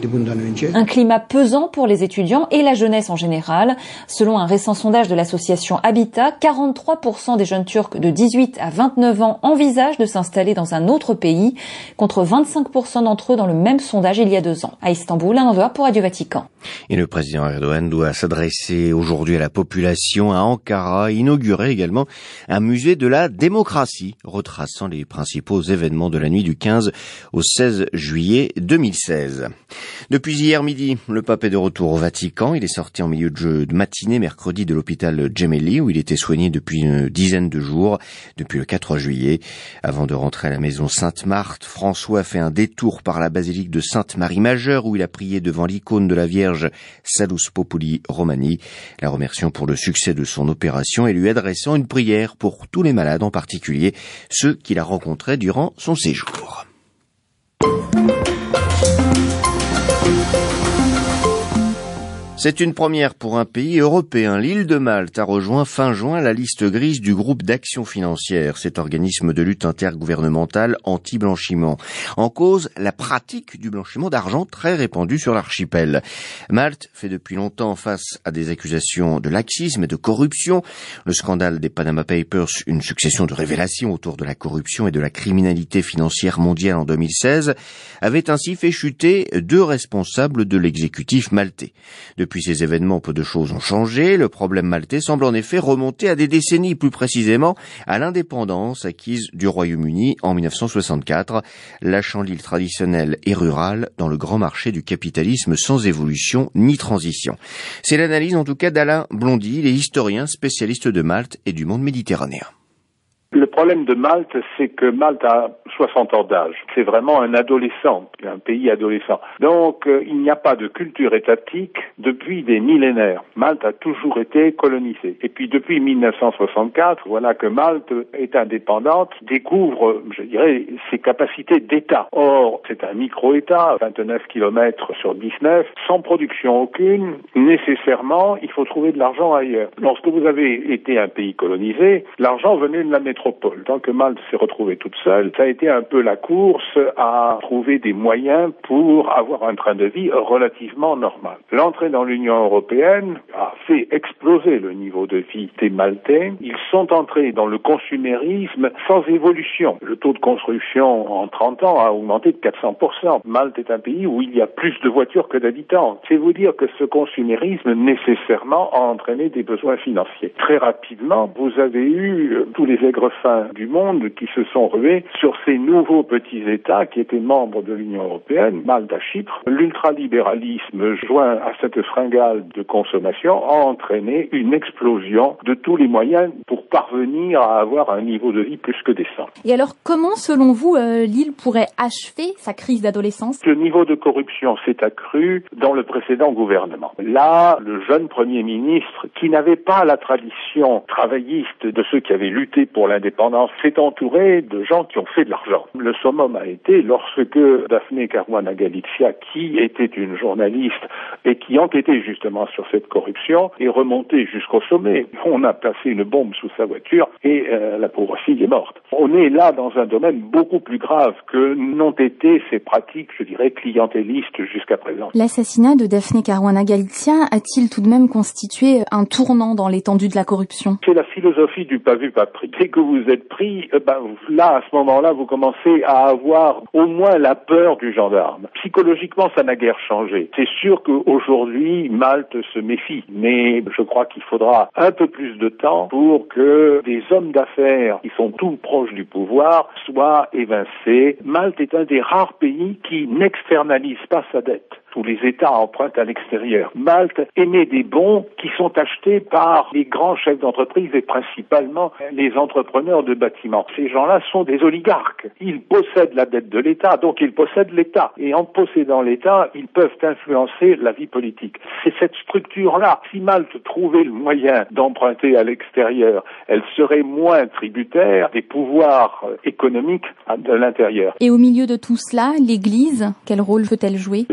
Un climat pesant pour les étudiants et la jeunesse en général. Selon un récent sondage de l'association Habitat, 43% des jeunes Turcs de 18 à 29 ans envisagent de s'installer dans un autre pays, contre 25% d'entre eux dans le même sondage il y a deux ans. À Istanbul, un pour Radio Vatican. Et le président Erdogan doit s'adresser aujourd'hui à la population à Ankara, inaugurer également un musée de la démocratie, retraçant les principaux événements de la nuit du 15 au 16 juillet 2016. Depuis hier midi, le pape est de retour au Vatican. Il est sorti en milieu de, jeu de matinée mercredi de l'hôpital Gemelli où il était soigné depuis une dizaine de jours, depuis le 4 juillet. Avant de rentrer à la maison Sainte-Marthe, François fait un détour par la basilique de Sainte-Marie Majeure où il a prié devant de la Vierge Salus Populi Romani, la remerciant pour le succès de son opération et lui adressant une prière pour tous les malades, en particulier ceux qu'il a rencontrés durant son séjour. C'est une première pour un pays européen. L'île de Malte a rejoint fin juin la liste grise du groupe d'action financière, cet organisme de lutte intergouvernementale anti-blanchiment. En cause, la pratique du blanchiment d'argent très répandue sur l'archipel. Malte fait depuis longtemps face à des accusations de laxisme et de corruption. Le scandale des Panama Papers, une succession de révélations autour de la corruption et de la criminalité financière mondiale en 2016, avait ainsi fait chuter deux responsables de l'exécutif maltais. Ces événements, peu de choses ont changé. Le problème maltais semble en effet remonter à des décennies, plus précisément à l'indépendance acquise du Royaume-Uni en 1964, lâchant l'île traditionnelle et rurale dans le grand marché du capitalisme sans évolution ni transition. C'est l'analyse en tout cas d'Alain Blondy, les historiens spécialistes de Malte et du monde méditerranéen. Le problème de Malte, c'est que Malte a 60 ans d'âge. C'est vraiment un adolescent, un pays adolescent. Donc, euh, il n'y a pas de culture étatique depuis des millénaires. Malte a toujours été colonisée. Et puis, depuis 1964, voilà que Malte est indépendante, découvre, je dirais, ses capacités d'État. Or, c'est un micro-État, 29 km sur 19, sans production aucune. Nécessairement, il faut trouver de l'argent ailleurs. Lorsque vous avez été un pays colonisé, l'argent venait de la métropole métropole. Tant que Malte s'est retrouvée toute seule, ça a été un peu la course à trouver des moyens pour avoir un train de vie relativement normal. L'entrée dans l'Union européenne a fait exploser le niveau de vie des Maltais. Ils sont entrés dans le consumérisme sans évolution. Le taux de construction en 30 ans a augmenté de 400%. Malte est un pays où il y a plus de voitures que d'habitants. C'est vous dire que ce consumérisme nécessairement a entraîné des besoins financiers. Très rapidement, vous avez eu tous les aigres du monde qui se sont rués sur ces nouveaux petits États qui étaient membres de l'Union européenne, Malte à Chypre. L'ultralibéralisme joint à cette fringale de consommation a entraîné une explosion de tous les moyens pour parvenir à avoir un niveau de vie plus que décent. Et alors comment, selon vous, euh, l'île pourrait achever sa crise d'adolescence? Le niveau de corruption s'est accru dans le précédent gouvernement. Là, le jeune Premier ministre, qui n'avait pas la tradition travailliste de ceux qui avaient lutté pour la l'indépendance s'est entouré de gens qui ont fait de l'argent. Le summum a été lorsque Daphne Caruana Galizia, qui était une journaliste et qui enquêtait justement sur cette corruption, est remontée jusqu'au sommet. On a placé une bombe sous sa voiture et euh, la pauvre fille est morte. On est là dans un domaine beaucoup plus grave que n'ont été ces pratiques, je dirais, clientélistes jusqu'à présent. L'assassinat de Daphne Caruana Galizia a-t-il tout de même constitué un tournant dans l'étendue de la corruption? C'est la philosophie du pas vu, pas pris. Dès que vous êtes pris, euh, ben, là, à ce moment-là, vous commencez à avoir au moins la peur du gendarme. Psychologiquement, ça n'a guère changé. C'est sûr qu'aujourd'hui, Malte se méfie, mais je crois qu'il faudra un peu plus de temps pour que des hommes d'affaires qui sont tout proches du pouvoir soient évincés. Malte est un des rares pays qui n'externalise pas sa dette tous les États empruntent à l'extérieur. Malte émet des bons qui sont achetés par les grands chefs d'entreprise et principalement les entrepreneurs de bâtiments. Ces gens-là sont des oligarques. Ils possèdent la dette de l'État, donc ils possèdent l'État. Et en possédant l'État, ils peuvent influencer la vie politique. C'est cette structure-là. Si Malte trouvait le moyen d'emprunter à l'extérieur, elle serait moins tributaire des pouvoirs économiques de l'intérieur. Et au milieu de tout cela, l'Église, quel rôle peut-elle jouer?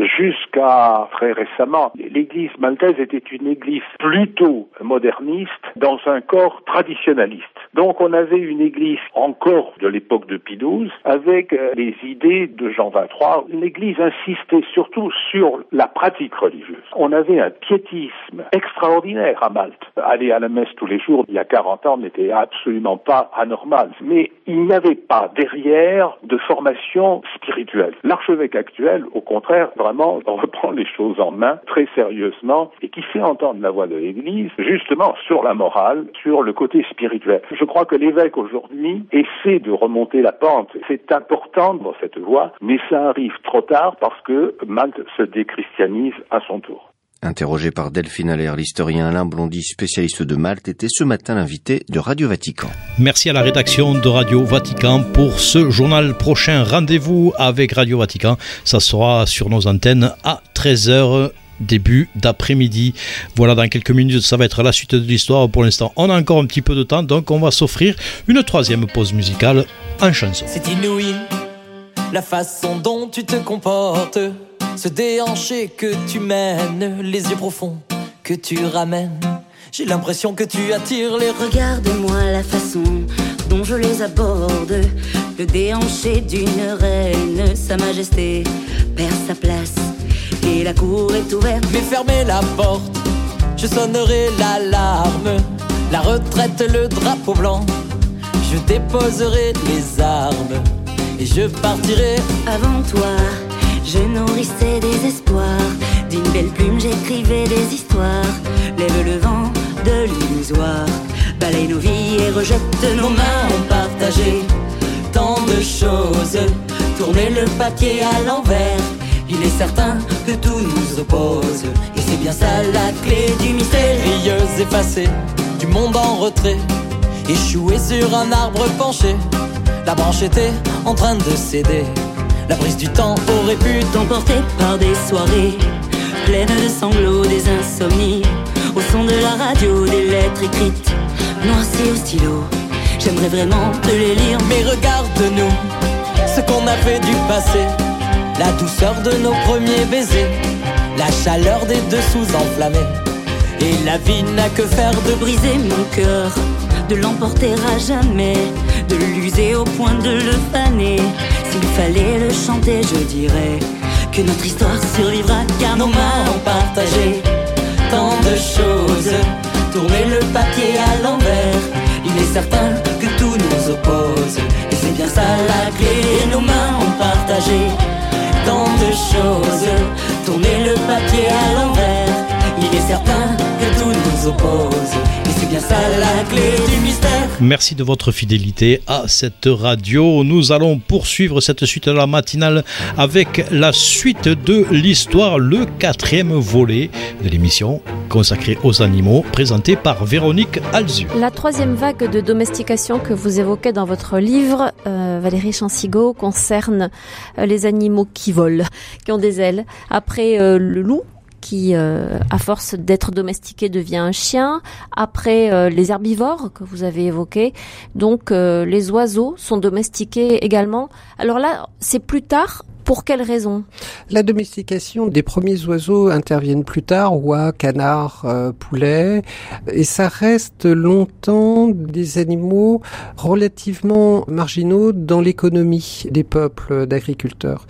Jusqu'à très récemment, l'Église maltaise était une Église plutôt moderniste dans un corps traditionnaliste. Donc on avait une Église encore de l'époque de Pie XII avec euh, les idées de Jean XXIII. L'Église insistait surtout sur la pratique religieuse. On avait un piétisme extraordinaire à Malte. Aller à la messe tous les jours il y a 40 ans n'était absolument pas anormal. Mais il n'y avait pas derrière de formation spirituelle. L'archevêque actuel, au contraire, vraiment reprend les choses en main très sérieusement et qui fait entendre la voix de l'Église justement sur la morale, sur le côté spirituel. Je crois que l'évêque aujourd'hui essaie de remonter la pente. C'est important dans cette voie, mais ça arrive trop tard parce que Malte se déchristianise à son tour. Interrogé par Delphine Allaire, l'historien Alain Blondy, spécialiste de Malte, était ce matin l'invité de Radio Vatican. Merci à la rédaction de Radio Vatican pour ce journal prochain. Rendez-vous avec Radio Vatican. Ça sera sur nos antennes à 13h début d'après-midi. Voilà, dans quelques minutes, ça va être la suite de l'histoire. Pour l'instant, on a encore un petit peu de temps, donc on va s'offrir une troisième pause musicale en chanson. C'est inouï, la façon dont tu te comportes, ce déhanché que tu mènes, les yeux profonds que tu ramènes. J'ai l'impression que tu attires les Regarde-moi la façon dont je les aborde. Le déhanché d'une reine, sa majesté perd sa place et la cour est ouverte. Mais fermez la porte, je sonnerai l'alarme. La retraite, le drapeau blanc, je déposerai les armes et je partirai. Avant toi, je nourrissais des espoirs. D'une belle plume, j'écrivais des histoires. Lève le vent de l'illusoire. Balaye nos vies et rejette nos mains. On partageait tant de choses. Tourner le papier à l'envers. Il est certain que tout nous oppose. Et c'est bien ça la clé du mystère. Rieuse effacée, du monde en retrait. Échouée sur un arbre penché. La branche était en train de céder. La brise du temps aurait pu t'emporter par des soirées pleines de sanglots, des insomnies. Au son de la radio, des lettres écrites, noircies au stylo. J'aimerais vraiment te les lire. Mais regarde-nous, ce qu'on a fait du passé. La douceur de nos premiers baisers, la chaleur des dessous enflammés. Et la vie n'a que faire de briser mon cœur, de l'emporter à jamais, de l'user au point de le faner. S'il fallait le chanter, je dirais que notre histoire survivra car nos mains ont partagé tant de choses. Tourner le papier à l'envers, il est certain que tout nous oppose. Et c'est bien ça la clé, nos mains ont partagé tant de choses. Tourner le papier à l'envers, il est certain que tout nous oppose. Et c'est bien ça la clé du mystère. Merci de votre fidélité à cette radio. Nous allons poursuivre cette suite de la matinale avec la suite de l'histoire, le quatrième volet de l'émission consacrée aux animaux, présentée par Véronique Alzu. La troisième vague de domestication que vous évoquez dans votre livre, euh, Valérie Chansigo, concerne euh, les animaux qui volent, qui ont des ailes. Après euh, le loup, qui, euh, à force d'être domestiqué, devient un chien. Après, euh, les herbivores que vous avez évoqués. Donc, euh, les oiseaux sont domestiqués également. Alors là, c'est plus tard. Pour quelles raisons La domestication des premiers oiseaux interviennent plus tard, oies, canards, euh, poulets, et ça reste longtemps des animaux relativement marginaux dans l'économie des peuples d'agriculteurs.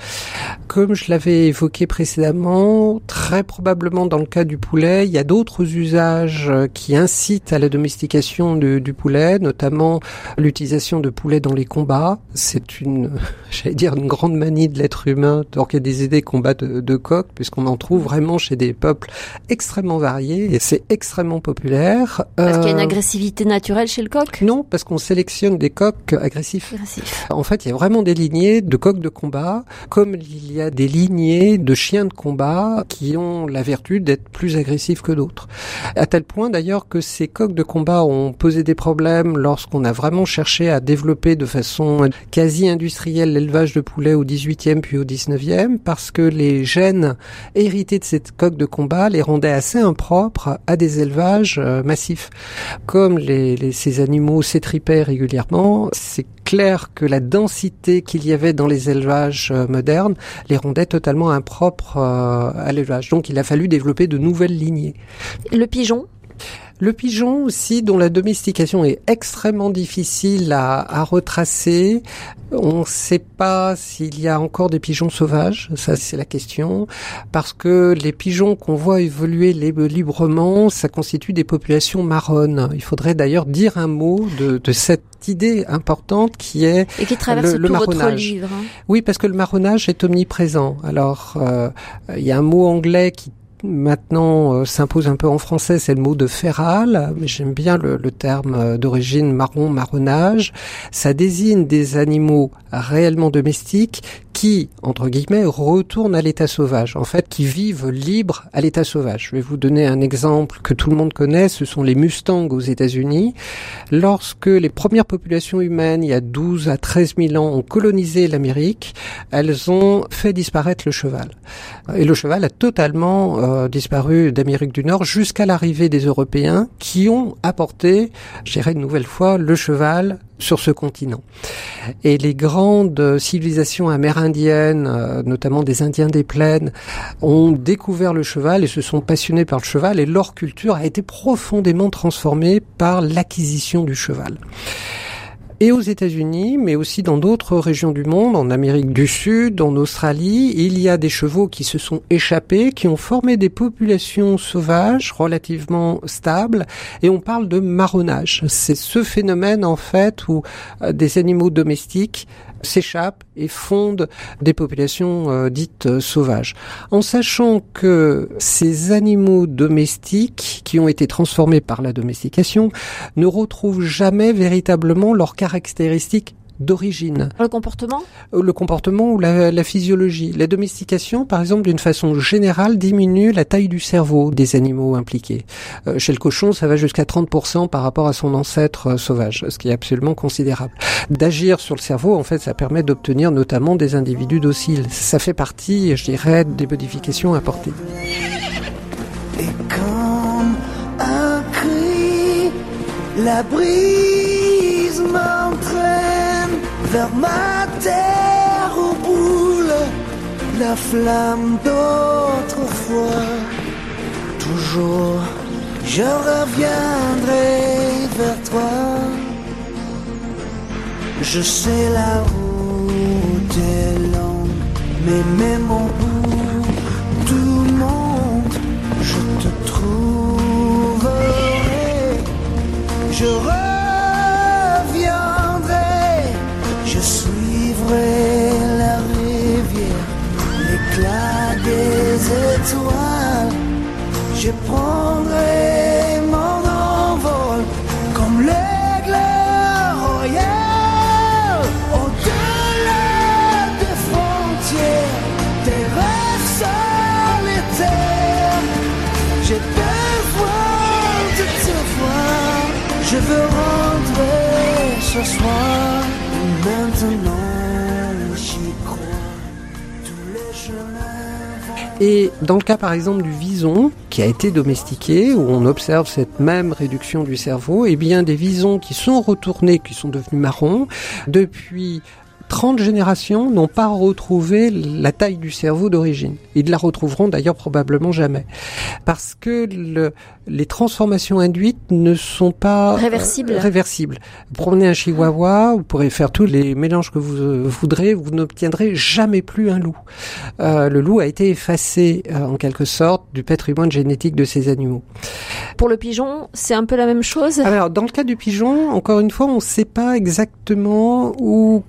Comme je l'avais évoqué précédemment, très probablement dans le cas du poulet, il y a d'autres usages qui incitent à la domestication du poulet, notamment l'utilisation de poulets dans les combats. C'est une, j'allais dire, une grande manie de l'être humain d'organiser des combats de, de coqs, puisqu'on en trouve vraiment chez des peuples extrêmement variés et c'est extrêmement populaire. Parce qu'il y a une Euh, agressivité naturelle chez le coq? Non, parce qu'on sélectionne des coqs agressifs. Agressif. En fait, il y a vraiment des lignées de coqs de combat, comme il y a des lignées de chiens de combat qui ont la vertu d'être plus agressifs que d'autres. À tel point d'ailleurs que ces coqs de combat ont posé des problèmes lorsqu'on a vraiment cherché à développer de façon quasi industrielle l'élevage de poulets au 18e puis au 19e, parce que les gènes hérités de ces coqs de combat les rendaient assez impropres à des élevages euh, massifs. Comme les- ces animaux s'étripaient régulièrement, c'est clair que la densité qu'il y avait dans les élevages euh, modernes les rendait totalement impropres euh, à l'élevage. Donc il a fallu développer de nouvelles lignées. Le pigeon? Le pigeon aussi, dont la domestication est extrêmement difficile à, à retracer. On ne sait pas s'il y a encore des pigeons sauvages, ça c'est la question, parce que les pigeons qu'on voit évoluer lib- librement, ça constitue des populations marronnes. Il faudrait d'ailleurs dire un mot de, de cette idée importante qui est et qui traverse le, le tout votre marronnage. livre. hein. Oui, parce que le marronnage est omniprésent. Alors, euh, il y a un mot anglais qui maintenant euh, s'impose un peu en français, c'est le mot de mais j'aime bien le, le terme euh, d'origine marron, marronnage. Ça désigne des animaux réellement domestiques qui, entre guillemets, retournent à l'état sauvage, en fait, qui vivent libres à l'état sauvage. Je vais vous donner un exemple que tout le monde connaît, ce sont les Mustangs aux États-Unis. Lorsque les premières populations humaines, il y a 12 à 13 000 ans, ont colonisé l'Amérique, elles ont fait disparaître le cheval. Et le cheval a totalement euh, euh, disparu d'Amérique du Nord jusqu'à l'arrivée des Européens qui ont apporté, je dirais une nouvelle fois, le cheval sur ce continent. Et les grandes civilisations amérindiennes, euh, notamment des Indiens des plaines, ont découvert le cheval et se sont passionnés par le cheval et leur culture a été profondément transformée par l'acquisition du cheval et aux États-Unis, mais aussi dans d'autres régions du monde, en Amérique du Sud, en Australie, il y a des chevaux qui se sont échappés, qui ont formé des populations sauvages relativement stables, et on parle de marronnage. C'est ce phénomène en fait où euh, des animaux domestiques s'échappent et fondent des populations euh, dites euh, sauvages. En sachant que ces animaux domestiques qui ont été transformés par la domestication ne retrouvent jamais véritablement leurs caractéristiques d'origine. Le comportement euh, Le comportement ou la, la, physiologie. La domestication, par exemple, d'une façon générale, diminue la taille du cerveau des animaux impliqués. Euh, chez le cochon, ça va jusqu'à 30% par rapport à son ancêtre euh, sauvage, ce qui est absolument considérable. D'agir sur le cerveau, en fait, ça permet d'obtenir notamment des individus dociles. Ça fait partie, je dirais, des modifications apportées. Et comme un cri, la brise m'entraîne vers ma terre où boule la flamme d'autrefois. Toujours, je reviendrai vers toi. Je sais la route est longue, mais même au bout du monde, je te trouverai. Je des étoiles. Je Et dans le cas par exemple du vison qui a été domestiqué, où on observe cette même réduction du cerveau, eh bien des visons qui sont retournés, qui sont devenus marrons, depuis 30 générations n'ont pas retrouvé la taille du cerveau d'origine. Ils la retrouveront d'ailleurs probablement jamais. Parce que le, les transformations induites ne sont pas réversibles. Euh, réversibles. Vous prenez un chihuahua, vous pourrez faire tous les mélanges que vous euh, voudrez, vous n'obtiendrez jamais plus un loup. Euh, le loup a été effacé euh, en quelque sorte du patrimoine génétique de ces animaux. Pour le pigeon, c'est un peu la même chose? Alors, dans le cas du pigeon, encore une fois, on ne sait pas exactement où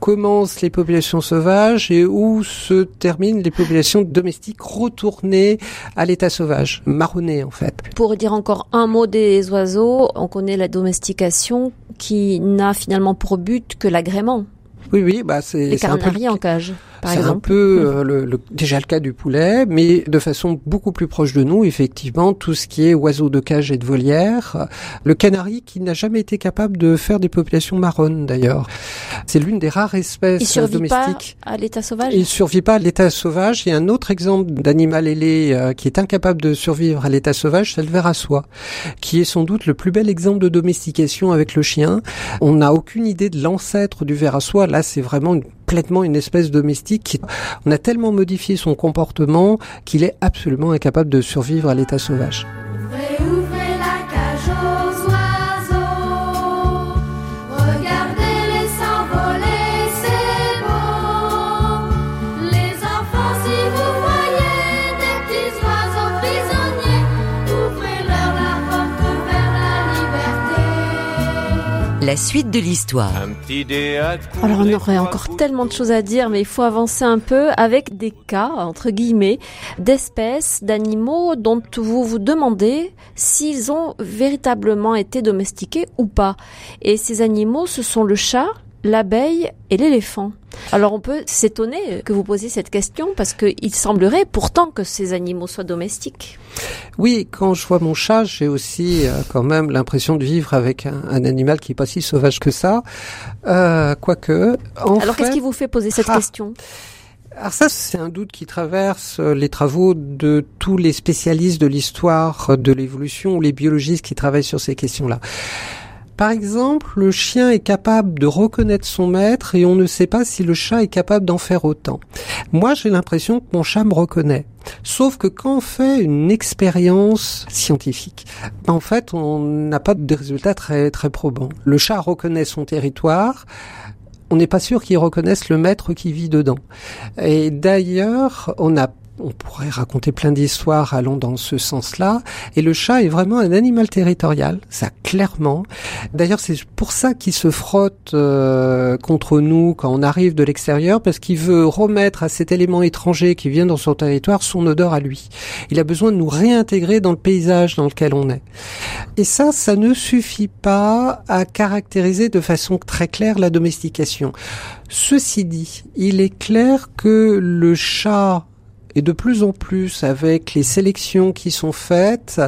commencent les populations sauvages et où se terminent les populations domestiques retournées à l'état sauvage, marronnées en fait. Pour dire encore un mot des oiseaux, on connaît la domestication qui n'a finalement pour but que l'agrément. Oui, oui, bah c'est les en cage. C'est un peu euh, le, le, déjà le cas du poulet, mais de façon beaucoup plus proche de nous, effectivement, tout ce qui est oiseaux de cage et de volière. Le canari qui n'a jamais été capable de faire des populations marronnes, d'ailleurs. C'est l'une des rares espèces Il survit domestiques. pas à l'état sauvage? Il survit pas à l'état sauvage. Il y a un autre exemple d'animal ailé euh, qui est incapable de survivre à l'état sauvage, c'est le ver à soie, qui est sans doute le plus bel exemple de domestication avec le chien. On n'a aucune idée de l'ancêtre du ver à soie. Là, c'est vraiment une complètement une espèce domestique. On a tellement modifié son comportement qu'il est absolument incapable de survivre à l'état sauvage. La suite de l'histoire. Alors on aurait encore tellement de choses à dire, mais il faut avancer un peu avec des cas, entre guillemets, d'espèces, d'animaux dont vous vous demandez s'ils ont véritablement été domestiqués ou pas. Et ces animaux, ce sont le chat, l'abeille et l'éléphant. Alors on peut s'étonner que vous posiez cette question parce qu'il semblerait pourtant que ces animaux soient domestiques. Oui, quand je vois mon chat, j'ai aussi euh, quand même l'impression de vivre avec un, un, animal qui est pas si sauvage que ça. Euh, Quoique. Alors qu'est-ce qui vous fait poser cette ah, question? Alors ça, c'est un doute qui traverse euh, les travaux de tous les spécialistes de l'histoire de l'évolution ou les biologistes qui travaillent sur ces questions-là. Par exemple, le chien est capable de reconnaître son maître et on ne sait pas si le chat est capable d'en faire autant. Moi, j'ai l'impression que mon chat me reconnaît. Sauf que quand on fait une expérience scientifique, en fait, on n'a pas de résultats très, très probants. Le chat reconnaît son territoire, on n'est pas sûr qu'il reconnaisse le maître qui vit dedans. Et d'ailleurs, on a on pourrait raconter plein d'histoires allant dans ce sens-là. Et le chat est vraiment un animal territorial, ça clairement. D'ailleurs, c'est pour ça qu'il se frotte euh, contre nous quand on arrive de l'extérieur, parce qu'il veut remettre à cet élément étranger qui vient dans son territoire son odeur à lui. Il a besoin de nous réintégrer dans le paysage dans lequel on est. Et ça, ça ne suffit pas à caractériser de façon très claire la domestication. Ceci dit, il est clair que le chat et de plus en plus, avec les sélections qui sont faites,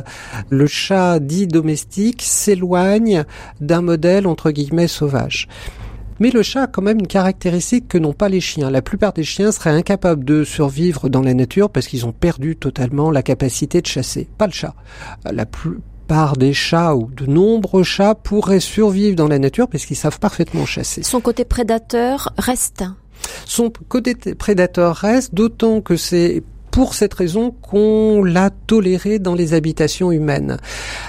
le chat dit domestique s'éloigne d'un modèle entre guillemets sauvage. Mais le chat a quand même une caractéristique que n'ont pas les chiens. La plupart des chiens seraient incapables de survivre dans la nature parce qu'ils ont perdu totalement la capacité de chasser. Pas le chat. La plupart des chats ou de nombreux chats pourraient survivre dans la nature parce qu'ils savent parfaitement chasser. Son côté prédateur reste. Son côté prédateur reste, d'autant que c'est pour cette raison qu'on l'a toléré dans les habitations humaines.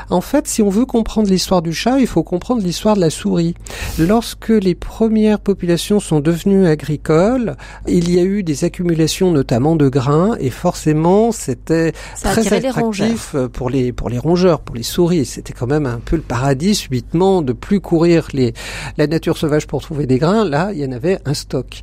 En fait, si on veut comprendre l'histoire du chat, il faut comprendre l'histoire de la souris. Lorsque les premières populations sont devenues agricoles, il y a eu des accumulations notamment de grains et forcément c'était très attractif pour les pour les rongeurs, pour les souris. C'était quand même un peu le paradis subitement de plus courir les la nature sauvage pour trouver des grains. Là, il y en avait un stock.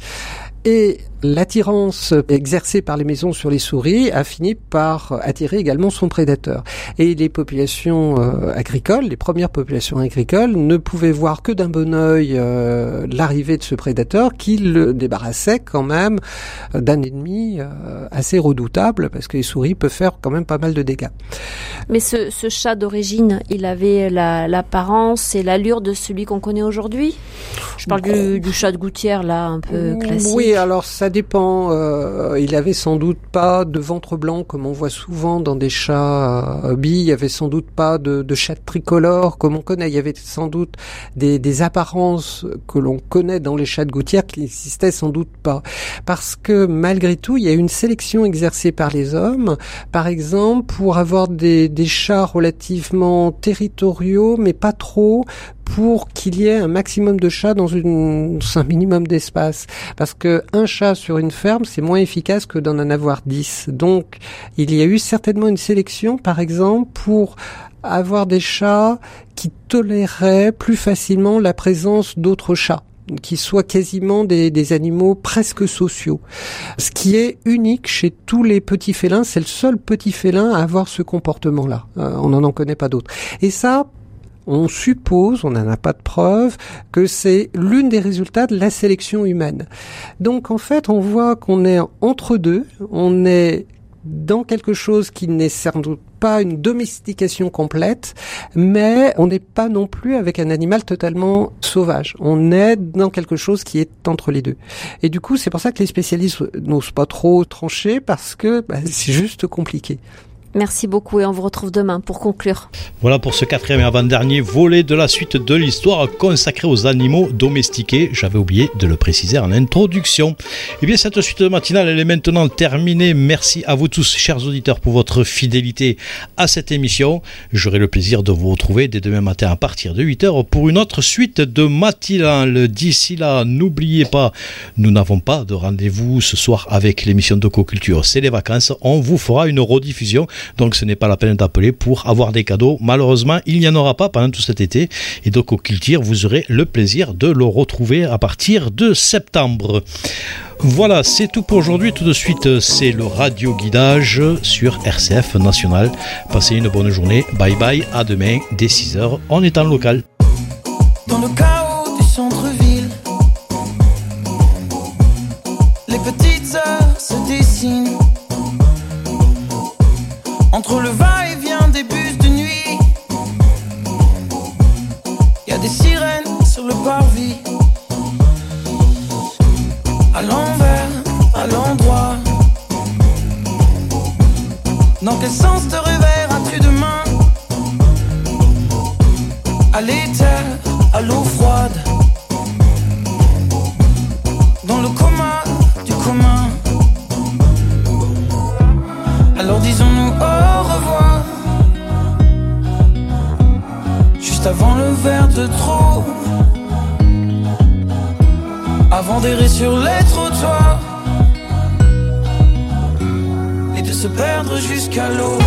Et l'attirance exercée par les maisons sur les souris a fini par attirer également son prédateur. Et les populations euh, agricoles, les premières populations agricoles, ne pouvaient voir que d'un bon œil euh, l'arrivée de ce prédateur qui le débarrassait quand même d'un ennemi euh, assez redoutable parce que les souris peuvent faire quand même pas mal de dégâts. Mais ce, ce chat d'origine, il avait l'apparence et l'allure de celui qu'on connaît aujourd'hui? Je parle du, du, chat de gouttière là, un peu classique. Oui, alors ça Euh, il avait sans doute pas de ventre blanc comme on voit souvent dans des chats euh, billes. Il y avait sans doute pas de, de chat tricolore comme on connaît. Il y avait sans doute des, apparences que l'on connaît dans les chats de gouttière qui n'existaient sans doute pas. Parce que malgré tout, il y a une sélection exercée par les hommes. Par exemple, pour avoir des chats relativement territoriaux, mais pas trop, pour qu'il y ait un maximum de chats dans une, un minimum d'espace. Parce que un chat sur une ferme, c'est moins efficace que d'en en avoir dix. Donc, il y a eu certainement une sélection, par exemple, pour avoir des chats qui toléraient plus facilement la présence d'autres chats qui soient quasiment des, des, animaux presque sociaux. Ce qui est unique chez tous les petits félins, c'est le seul petit félin à avoir ce comportement-là. Euh, on n'en en connaît pas d'autres. Et ça, on suppose, on n'en a pas de preuve, que c'est l'une des résultats de la sélection humaine. Donc en fait, on voit qu'on est entre deux, on est dans quelque chose qui n'est sans doute pas une domestication complète, mais on n'est pas non plus avec un animal totalement sauvage. On est dans quelque chose qui est entre les deux. Et du coup, c'est pour ça que les spécialistes n'osent pas trop trancher parce que bah, c'est juste compliqué. Merci beaucoup et on vous retrouve demain pour conclure. Voilà pour ce quatrième et avant-dernier volet de la suite de l'histoire consacrée aux animaux domestiqués. J'avais oublié de le préciser en introduction. Et eh bien cette suite matinale, elle est maintenant terminée. Merci à vous tous, chers auditeurs, pour votre fidélité à cette émission. J'aurai le plaisir de vous retrouver dès demain matin à partir de 8h pour une autre suite de matinale. D'ici là, n'oubliez pas, nous n'avons pas de rendez-vous ce soir avec l'émission de Co-Culture. C'est les vacances. On vous fera une rediffusion donc ce n'est pas la peine d'appeler pour avoir des cadeaux. Malheureusement, il n'y en aura pas pendant tout cet été. Et donc au Culture, vous aurez le plaisir de le retrouver à partir de septembre. Voilà, c'est tout pour aujourd'hui. Tout de suite, c'est le radio guidage sur RCF National. Passez une bonne journée. Bye bye. À demain dès 6h. On est en local. Dans le chaos du centre-ville, les petites heures se dessinent. Entre le va-et-vient des bus de nuit, y a des sirènes sur le parvis. À l'envers, à l'endroit. Dans quel sens te réveilleras-tu demain? Allez avant le verre de trop, avant d'errer sur les trottoirs et de se perdre jusqu'à l'eau.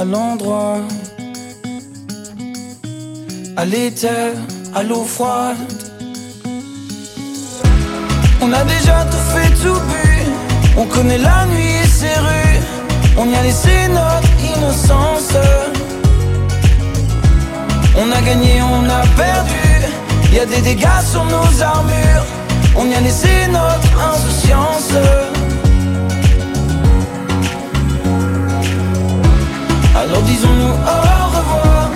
À l'endroit à l'éther, à l'eau froide. On a déjà tout fait, tout bu. On connaît la nuit et ses rues. On y a laissé notre innocence. On a gagné, on a perdu. Y a des dégâts sur nos armures. On y a laissé notre insouciance. Alors disons-nous au revoir.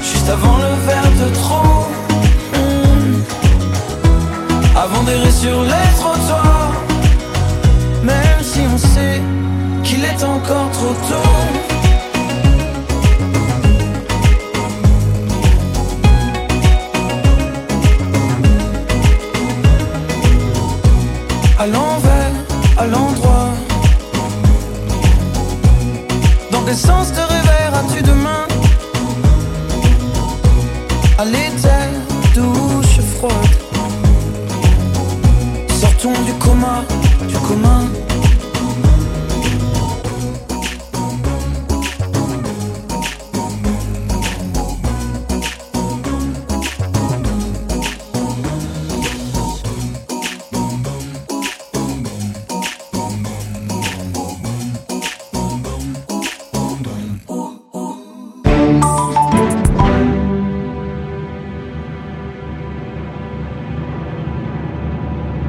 Juste avant le verre de trop Hmm. Avant d'errer sur les trottoirs Même si on sait qu'il est encore trop tôt douche froide.